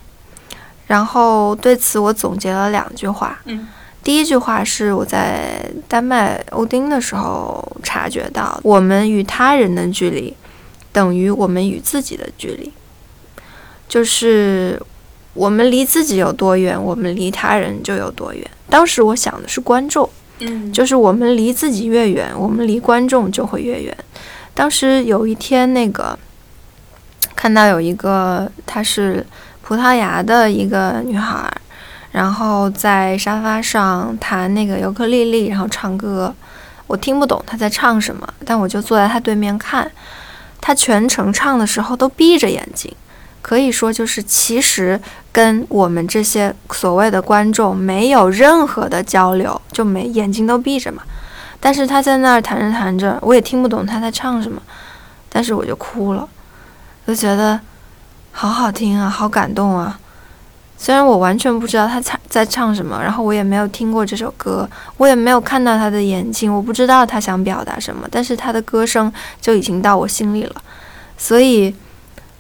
然后对此我总结了两句话。嗯第一句话是我在丹麦欧丁的时候察觉到，我们与他人的距离等于我们与自己的距离，就是我们离自己有多远，我们离他人就有多远。当时我想的是观众，嗯就是我们离自己越远，我们离观众就会越远。当时有一天，那个看到有一个她是葡萄牙的一个女孩儿，然后在沙发上弹那个尤克里里，然后唱歌。我听不懂他在唱什么，但我就坐在他对面看。他全程唱的时候都闭着眼睛，可以说就是其实跟我们这些所谓的观众没有任何的交流，就没眼睛都闭着嘛。但是他在那儿弹着弹着，我也听不懂他在唱什么，但是我就哭了，就觉得好好听啊，好感动啊。虽然我完全不知道他唱在唱什么，然后我也没有听过这首歌，我也没有看到他的眼睛，我不知道他想表达什么，但是他的歌声就已经到我心里了，所以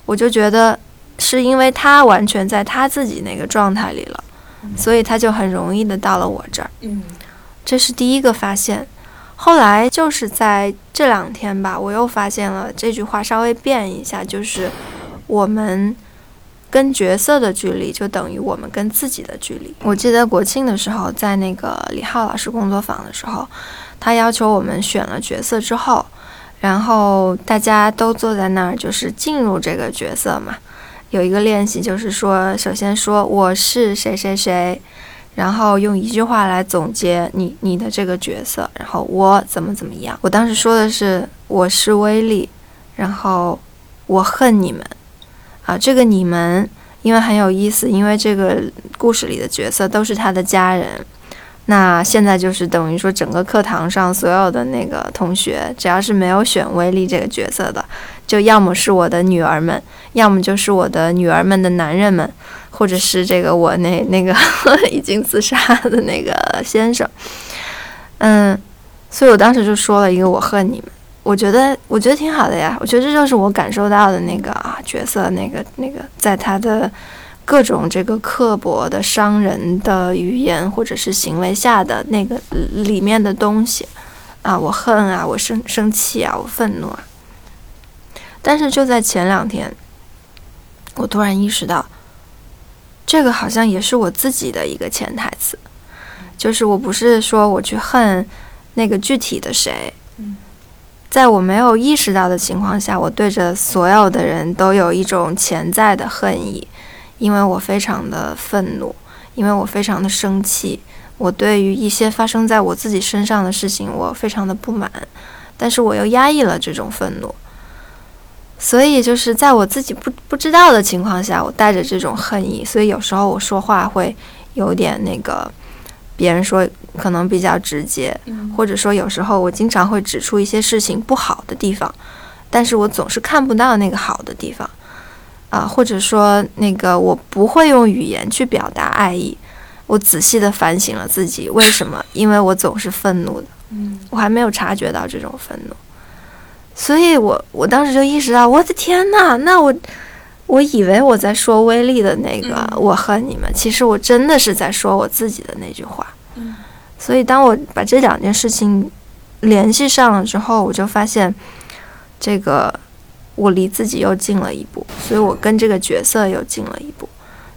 我就觉得是因为他完全在他自己那个状态里了，所以他就很容易的到了我这儿。嗯这是第一个发现。后来就是在这两天吧，我又发现了这句话稍微变一下，就是我们跟角色的距离就等于我们跟自己的距离。我记得国庆的时候，在那个李浩老师工作坊的时候，他要求我们选了角色之后，然后大家都坐在那儿，就是进入这个角色嘛。有一个练习就是说，首先说我是谁谁谁。然后用一句话来总结你你的这个角色，然后我怎么怎么样。我当时说的是我是威力，然后我恨你们，啊，这个你们因为很有意思，因为这个故事里的角色都是他的家人。那现在就是等于说，整个课堂上所有的那个同学，只要是没有选威力这个角色的，就要么是我的女儿们，要么就是我的女儿们的男人们。或者是这个我那那个 (laughs) 已经自杀的那个先生，嗯，所以我当时就说了一个我恨你们，我觉得我觉得挺好的呀，我觉得这就是我感受到的那个啊角色那个那个在他的各种这个刻薄的伤人的语言或者是行为下的那个里面的东西啊，我恨啊，我生生气啊，我愤怒啊，但是就在前两天，我突然意识到。这个好像也是我自己的一个潜台词，就是我不是说我去恨那个具体的谁，在我没有意识到的情况下，我对着所有的人都有一种潜在的恨意，因为我非常的愤怒，因为我非常的生气，我对于一些发生在我自己身上的事情，我非常的不满，但是我又压抑了这种愤怒。所以就是在我自己不不知道的情况下，我带着这种恨意，所以有时候我说话会有点那个，别人说可能比较直接，或者说有时候我经常会指出一些事情不好的地方，但是我总是看不到那个好的地方，啊，或者说那个我不会用语言去表达爱意，我仔细的反省了自己为什么，因为我总是愤怒的，我还没有察觉到这种愤怒。所以我我当时就意识到，我的天呐，那我我以为我在说威力的那个“我恨你们”，其实我真的是在说我自己的那句话。所以当我把这两件事情联系上了之后，我就发现，这个我离自己又近了一步，所以我跟这个角色又近了一步，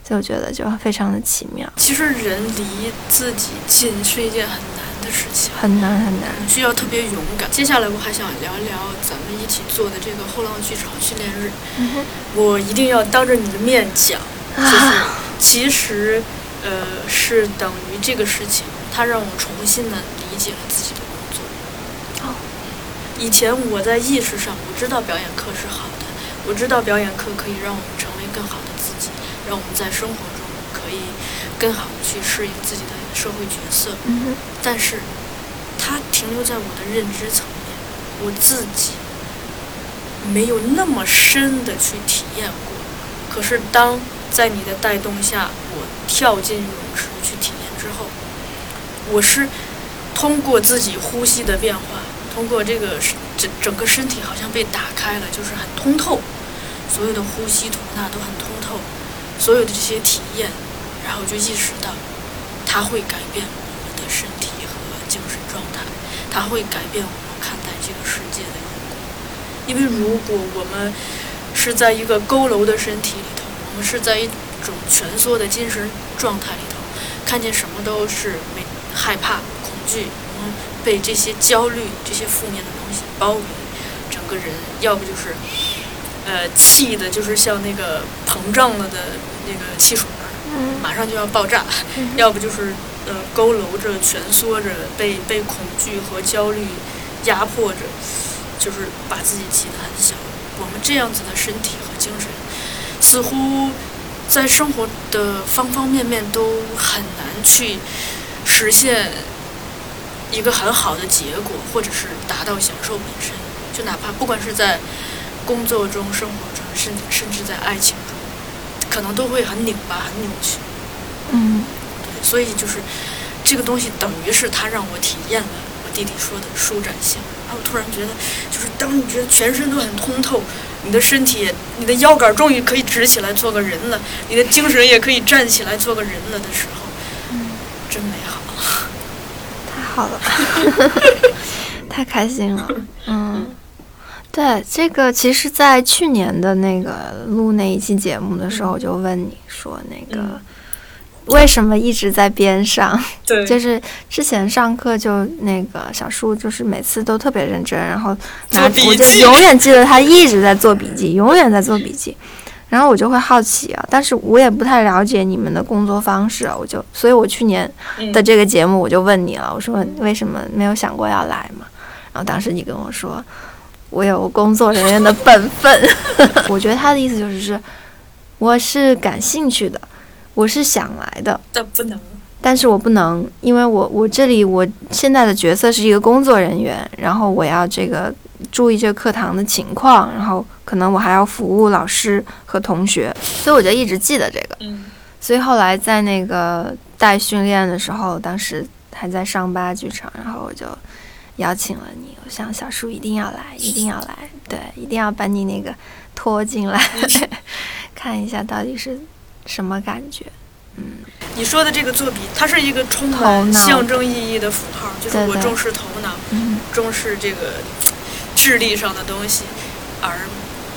所以我觉得就非常的奇妙。其实人离自己近是一件很难。的事情很难很难，需要特别勇敢。接下来我还想聊一聊咱们一起做的这个后浪剧场训练日。嗯、我一定要当着你的面讲，就是其实，呃，是等于这个事情，它让我重新的理解了自己的工作。哦，以前我在意识上我知道表演课是好的，我知道表演课可以让我们成为更好的自己，让我们在生活中可以更好的去适应自己的。社会角色，但是它停留在我的认知层面，我自己没有那么深的去体验过。可是当在你的带动下，我跳进泳池去体验之后，我是通过自己呼吸的变化，通过这个整整个身体好像被打开了，就是很通透，所有的呼吸吐纳都很通透，所有的这些体验，然后就意识到。它会改变我们的身体和精神状态，它会改变我们看待这个世界的眼光。因为如果我们是在一个佝偻的身体里头，我们是在一种蜷缩的精神状态里头，看见什么都是没害怕、恐惧，我们被这些焦虑、这些负面的东西包围，整个人要不就是呃气的，就是像那个膨胀了的那个汽水。马上就要爆炸，要不就是呃佝偻着、蜷缩着，被被恐惧和焦虑压迫着，就是把自己挤得很小。我们这样子的身体和精神，似乎在生活的方方面面都很难去实现一个很好的结果，或者是达到享受本身。就哪怕不管是在工作中、生活中，甚甚至在爱情中，可能都会很拧巴、很扭曲。嗯对，所以就是这个东西，等于是他让我体验了我弟弟说的舒展性。然后我突然觉得，就是当你觉得全身都很通透，你的身体也，你的腰杆终于可以直起来做个人了，你的精神也可以站起来做个人了的时候，嗯真美好。(laughs) 太好了，(laughs) 太开心了。嗯，对，这个其实，在去年的那个录那一期节目的时候，我就问你说，那个、为什么一直在边上？(laughs) 对就是之前上课就那个小树，就是每次都特别认真，然后拿做笔我就记永远记得他一直在做笔记，永远在做笔记。然后我就会好奇啊，但是我也不太了解你们的工作方式啊，我就，所以我去年的这个节目我就问你了，我说为什么没有想过要来嘛？然后当时你跟我说，我有工作人员的本分。(laughs) 我觉得他的意思就是是，我是感兴趣的，我是想来的，但不能。但是我不能，因为我我这里我现在的角色是一个工作人员，然后我要这个注意这个课堂的情况，然后可能我还要服务老师和同学，所以我就一直记得这个。嗯所以后来在那个带训练的时候，当时还在上八剧场，然后我就邀请了你，我想小叔一定要来，一定要来，对，一定要把你那个拖进来，(laughs) 看一下到底是什么感觉。嗯。你说的这个作笔，它是一个充头满脑。象征意义的符号，就是我重视头脑，嗯。重视这个智力上的东西，而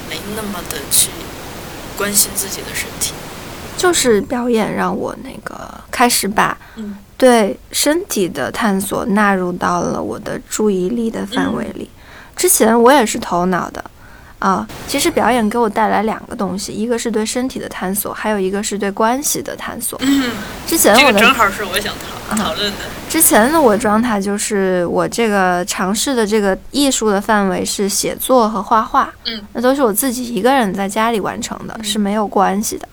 没那么的去关心自己的身体。就是表演让我那个开始把嗯对身体的探索纳入到了我的注意力的范围里。之前我也是头脑的啊，其实表演给我带来两个东西，一个是对身体的探索，还有一个是对关系的探索。嗯，之前我的这个正好是我想讨啊讨论的。之前的我状态就是我这个尝试的这个艺术的范围是写作和画画，嗯，那都是我自己一个人在家里完成的，是没有关系的，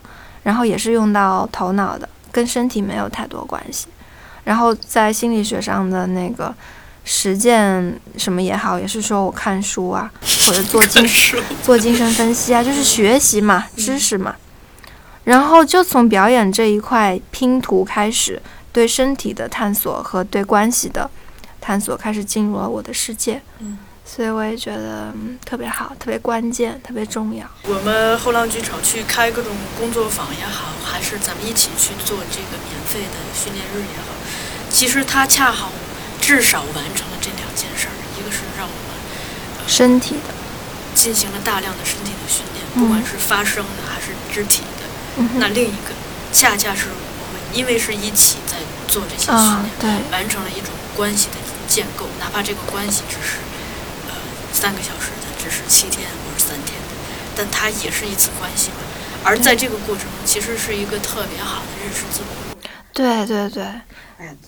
然后也是用到头脑的，跟身体没有太多关系。然后在心理学上的那个实践什么也好，也是说我看书啊，(laughs) 或者做精做精神分析啊，就是学习嘛，知识嘛。然后就从表演这一块拼图开始，对身体的探索和对关系的探索开始进入了我的世界。嗯，所以我也觉得、嗯、特别好，特别关键，特别重要。我们后浪剧场去开各种工作坊也好，还是咱们一起去做这个免费的训练日也好，其实它恰好至少完成了这两件事儿，一个是让我们身体的，进行了大量的身体的训练，嗯不管是发声的还是肢体的。嗯那另一个恰恰是我们因为是一起在做这些训啊练，，对，完成了一种关系的建构，哪怕这个关系只是呃三个小时的，只是七天或者三天的，但它也是一次关系嘛。而在这个过程中，其实是一个特别好的认识自我。对对对，哎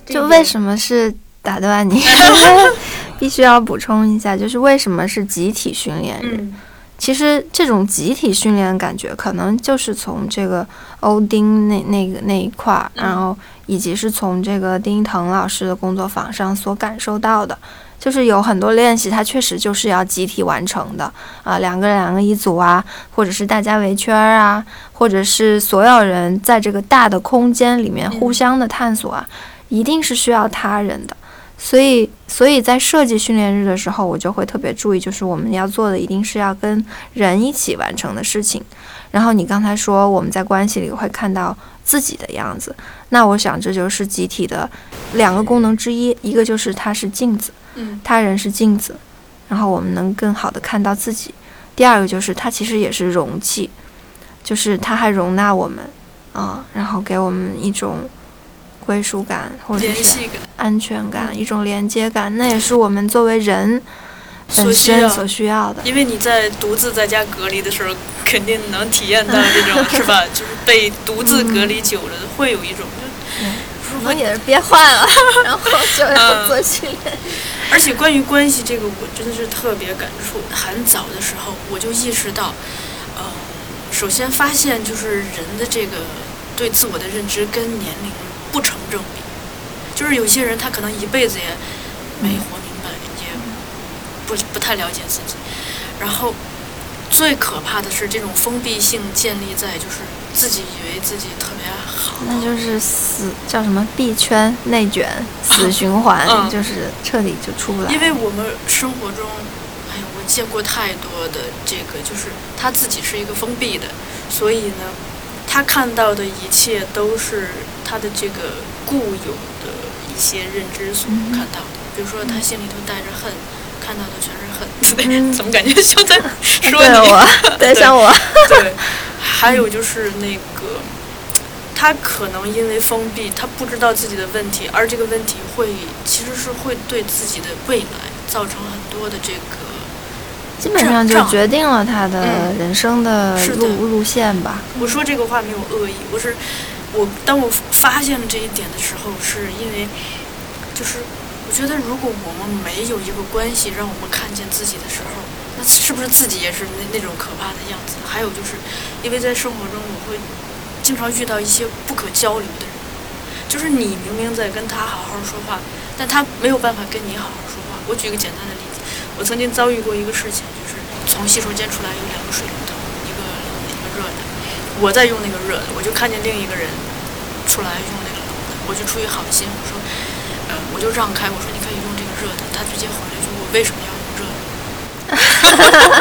就为什么是打断你？(laughs) (laughs) 必须要补充一下，就是为什么是集体训练日？嗯其实这种集体训练的感觉，可能就是从这个欧丁那那个那一块儿，嗯然后以及是从这个丁一腾老师的工作坊上所感受到的。就是有很多练习，它确实就是要集体完成的啊，两个人两个一组啊，或者是大家围圈儿啊，或者是所有人在这个大的空间里面互相的探索啊，一定是需要他人的。所以，所以在设计训练日的时候，我就会特别注意，就是我们要做的一定是要跟人一起完成的事情。然后你刚才说我们在关系里会看到自己的样子，那我想这就是集体的两个功能之一，一个就是它是镜子，嗯他人是镜子，然后我们能更好的看到自己。第二个就是它其实也是容器，就是它还容纳我们啊、然后给我们一种归属感或者是安全感，一种连接感，那也是我们作为人所需要本身所需要的。因为你在独自在家隔离的时候，肯定能体验到这种 (laughs) 是吧？就是被独自隔离久了，会有一种就可能也是憋坏了，(laughs) 然后就要做训练。(laughs) 而且关于关系这个，我真的是特别感触。很早的时候我就意识到，呃，首先发现就是人的这个对自我的认知跟年龄不成正比，就是有些人他可能一辈子也没活明白，也不不太了解自己，然后最可怕的是这种封闭性建立在就是自己以为自己特别好，那就是死叫什么？闭圈内卷死循环，嗯。就是彻底就出不来。因为我们生活中，哎呀，我见过太多的这个，就是他自己是一个封闭的，所以呢，他看到的一切都是他的这个固有的一些认知所嗯看到的。比如说，他心里头带着恨，看到的全是恨。嗯 (laughs) 怎么感觉像在说对你？(laughs) 我，对像我，对，还有就是那个，他可能因为封闭，他不知道自己的问题，而这个问题会其实是会对自己的未来造成很多的这个。基本上就决定了他的嗯人生的是的路路线吧。我说这个话没有恶意，我是我当我发现了这一点的时候，是因为就是我觉得如果我们没有一个关系让我们看见自己的时候，那是不是自己也是那那种可怕的样子？还有就是因为在生活中我会经常遇到一些不可交流的人，就是你明明在跟他好好说话，但他没有办法跟你好好说话。我举个简单的例子，我曾经遭遇过一个事情，就是从洗手间出来有两个水龙头，一个冷的，一个热的。我在用那个热的，我就看见另一个人出来用那个冷的，我就出于好心，我说，呃，我就让开，我说你可以用这个热的，他直接回来说我为什么要用热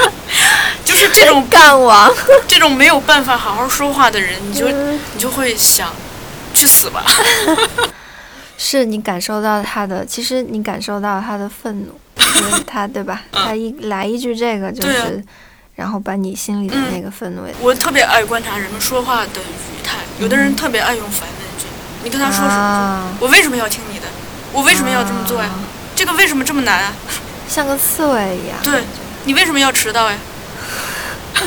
的？(laughs) 就是这种干王，这种没有办法好好说话的人，你就嗯你就会想，去死吧。(laughs) 是你感受到他的，其实你感受到他的愤怒，他对吧？他一来一句这个就是，然后把你心里的嗯那个愤怒我特别爱观察人们说话的语态，有的人特别爱用反问句，你跟他说什么？啊，我为什么要听你的？我为什么要这么做呀？啊这个为什么这么难啊？像个刺猬一样。对你为什么要迟到呀？(laughs)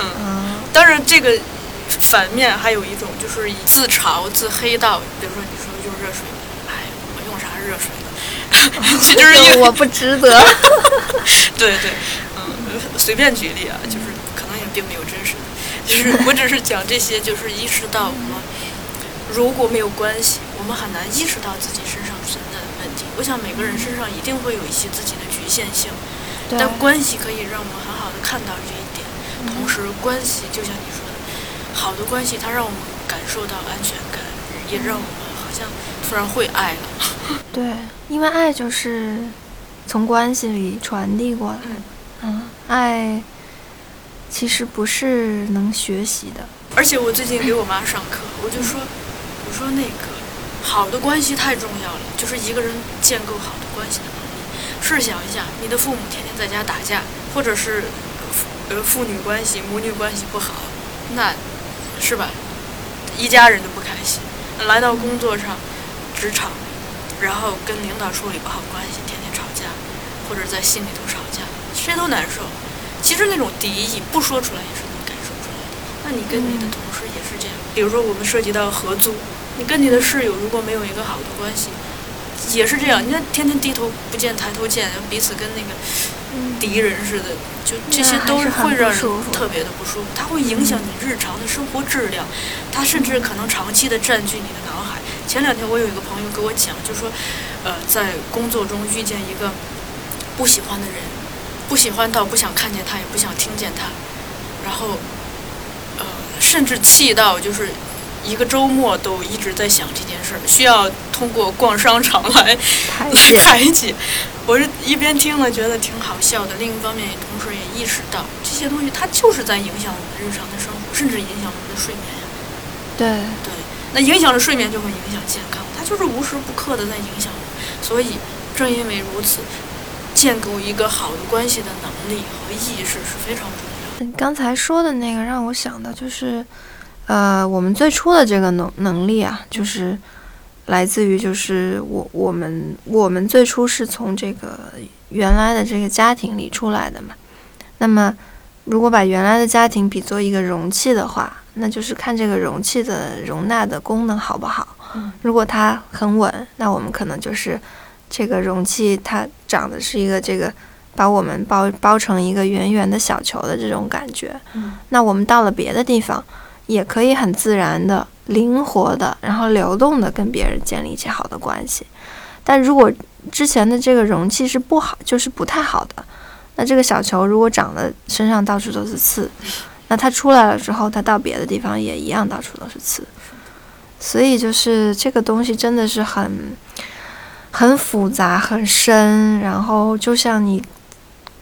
嗯，当然，这个反面还有一种就是以自嘲、自黑到，比如说你说用热水，哎，我用啥热水呢？其实因为我不值得。(laughs) 对对，嗯，随便举例啊，就是可能也并没有真实的，就是我只是讲这些，就是意识到我们如果没有关系，我们很难意识到自己身上存在的问题。我想每个人身上一定会有一些自己的局限性，但关系可以让我们很好的看到这一点。同时，关系就像你说的，好的关系它让我们感受到安全感，也让我们好像突然会爱了。(laughs) 对，因为爱就是从关系里传递过来的。嗯，爱其实不是能学习的。而且我最近给我妈上课，我就说，我说那个好的关系太重要了，就是一个人建构好的关系的能力。试想一下，你的父母天天在家打架，或者是呃父女关系、母女关系不好，那是吧？一家人都不开心。来到工作上，职场，然后跟领导处理不好关系，天天吵架，或者在心里头吵架，谁都难受。其实那种敌意不说出来也是能感受出来的。那你跟你的同事也是这样，比如说我们涉及到合租，你跟你的室友如果没有一个好的关系，也是这样。你看天天低头不见抬头见，彼此跟那个敌人似的，就这些都是会让人特别的不舒服。它会影响你日常的生活质量，它甚至可能长期的占据你的脑海。前两天我有一个朋友给我讲，就说，呃，在工作中遇见一个不喜欢的人，不喜欢到不想看见他，也不想听见他，然后，呃，甚至气到就是一个周末都一直在想这件事儿，需要通过逛商场来来排解排解。我是一边听了觉得挺好笑的，另一方面也同时也意识到这些东西它就是在影响我们日常的生活，甚至影响我们的睡眠呀。对，对，那影响了睡眠就会影响健康，它就是无时不刻的在影响我。所以正因为如此，建构一个好的关系的能力和意识是非常重要的。你刚才说的那个让我想到就是，呃，我们最初的这个能能力啊，就是来自于就是我我们我们最初是从这个原来的这个家庭里出来的嘛。那么，如果把原来的家庭比作一个容器的话，那就是看这个容器的容纳的功能好不好。如果它很稳，那我们可能就是这个容器它长的是一个这个把我们包包成一个圆圆的小球的这种感觉。那我们到了别的地方，也可以很自然的、灵活的，然后流动的跟别人建立起好的关系。但如果之前的这个容器是不好，就是不太好的，那这个小球如果长得身上到处都是刺，(laughs) 那它出来了之后，它到别的地方也一样到处都是刺。所以就是这个东西真的是很很复杂、很深，然后就像你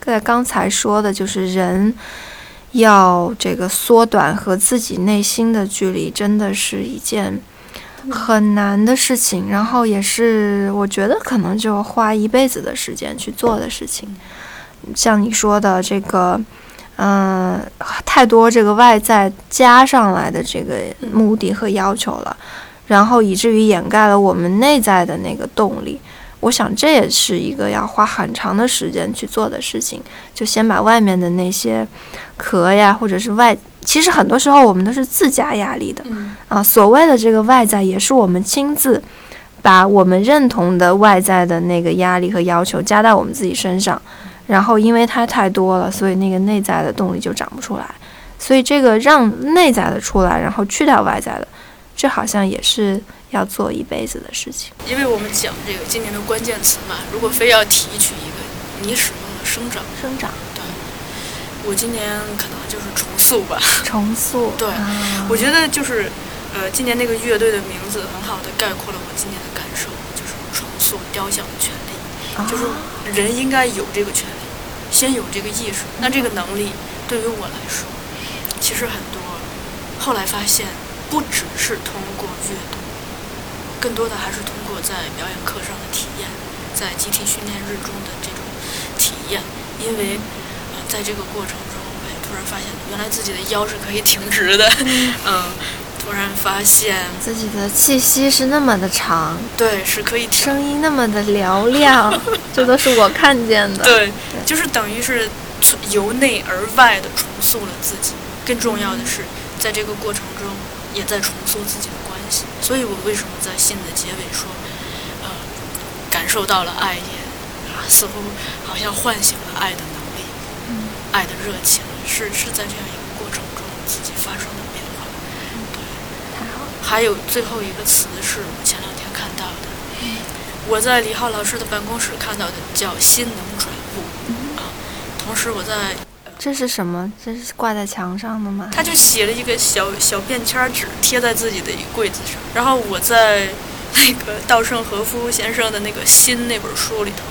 在刚才说的，就是人要这个缩短和自己内心的距离，真的是一件很难的事情，然后也是我觉得可能就花一辈子的时间去做的事情。像你说的这个，嗯、太多这个外在加上来的这个目的和要求了，然后以至于掩盖了我们内在的那个动力。我想这也是一个要花很长的时间去做的事情，就先把外面的那些壳呀，或者是外，其实很多时候我们都是自加压力的。啊，所谓的这个外在，也是我们亲自把我们认同的外在的那个压力和要求加到我们自己身上，然后因为它太多了，所以那个内在的动力就长不出来。所以这个让内在的出来，然后去掉外在的，这好像也是要做一辈子的事情。因为我们讲这个今年的关键词嘛，如果非要提取一个你使用的生长，生长、对，我今年可能就是重塑吧。重塑，(laughs) 对啊我觉得就是，呃，今年那个乐队的名字很好的概括了我今年的感受，就是重塑雕像的权利，就是人应该有这个权利，先有这个意识。那这个能力对于我来说，其实很多，后来发现不只是通过阅读，更多的还是通过在表演课上的体验，在集体训练日中的这种体验，因为。呃，在这个过程中，哎，突然发现原来自己的腰是可以挺直的，嗯，(laughs) 突然发现，自己的气息是那么的长，对，是可以挺，声音那么的嘹亮，(laughs) 这都是我看见的。对，就是等于是从由内而外的重塑了自己。更重要的是，在这个过程中，也在重塑自己的关系。所以我为什么在信的结尾说，呃，感受到了爱也啊，似乎好像唤醒了爱的能力，爱的热情，是是在这样一个过程中自己发生还有最后一个词是我前两天看到的，我在李浩老师的办公室看到的，叫心能转物啊。同时我在这是什么？这是挂在墙上的吗？他就写了一个小小便签纸贴在自己的一个柜子上，然后我在那个稻盛和夫先生的那个《心》那本书里头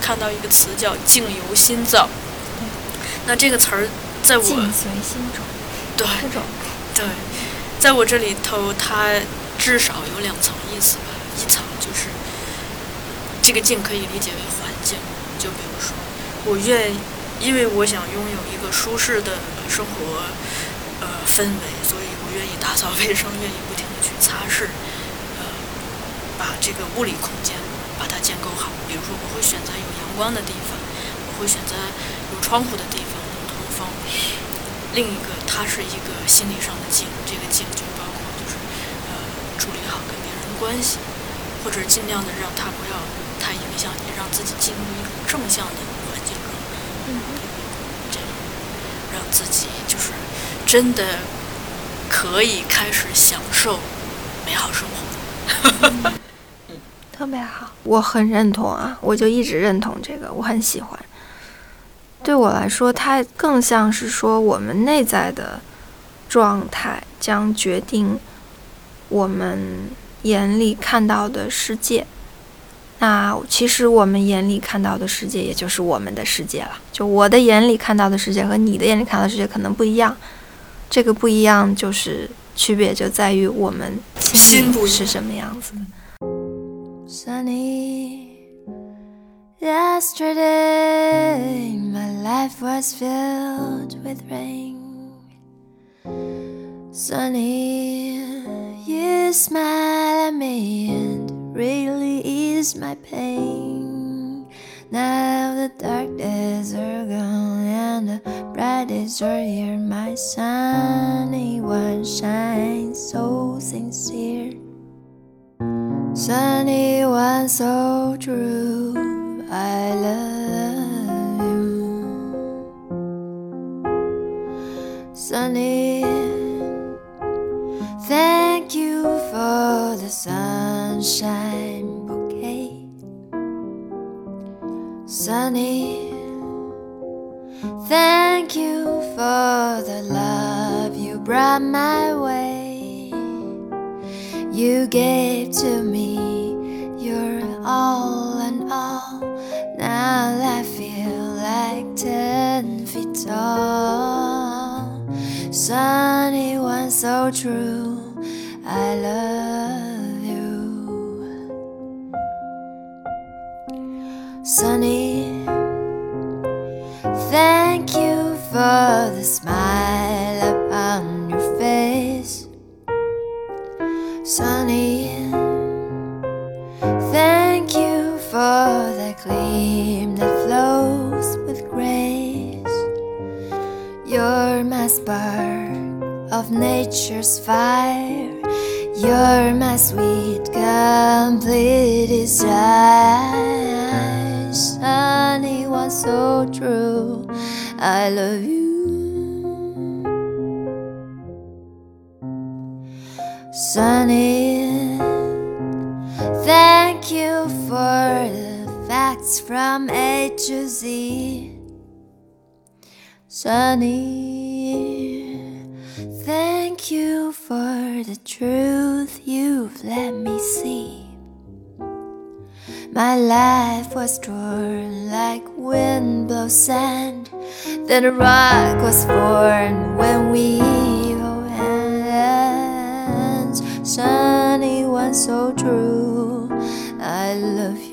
看到一个词叫“境由心造”，那这个词儿在我境随心转，对这种。对，在我这里头，它至少有两层意思吧。一层就是这个境可以理解为环境，就比如说，我愿，因为我想拥有一个舒适的生活呃氛围，所以我愿意打扫卫生，愿意不停的去擦拭，呃，把这个物理空间把它建构好。比如说，我会选择有阳光的地方，我会选择有窗户的地方能通风。另一个，它是一个心理上的境，这个境就包括就是呃处理好跟别人的关系，或者尽量的让他不要太影响你，让自己进入一种正向的环境中，嗯，这样让自己就是真的可以开始享受美好生活。(laughs) 特别好，我很认同啊，我就一直认同这个，我很喜欢。对我来说，它更像是说我们内在的状态将决定我们眼里看到的世界。那其实我们眼里看到的世界，也就是我们的世界了。就我的眼里看到的世界和你的眼里看到的世界可能不一样，这个不一样就是区别就在于我们心里是什么样子的。Sunny. Yesterday, my life was filled with rain. Sunny, you smile at me and really ease my pain. Now the dark days are gone and the bright days are here. My sunny one shines so sincere. Sunny one so true. I love you, Sunny. Thank you for the sunshine bouquet, Sunny. Thank you for the love you brought my way. You gave to me your all. Now I feel like ten feet tall. Sunny one so true. I love you. Sunny, thank you for the smile Spark of nature's fire. You're my sweet, complete desire. Sunny one so true. I love you. Sunny, thank you for the facts from A to Z. Sunny, thank you for the truth you've let me see. My life was torn like wind blows sand. Then a rock was formed when we held hands. Sunny one so true. I love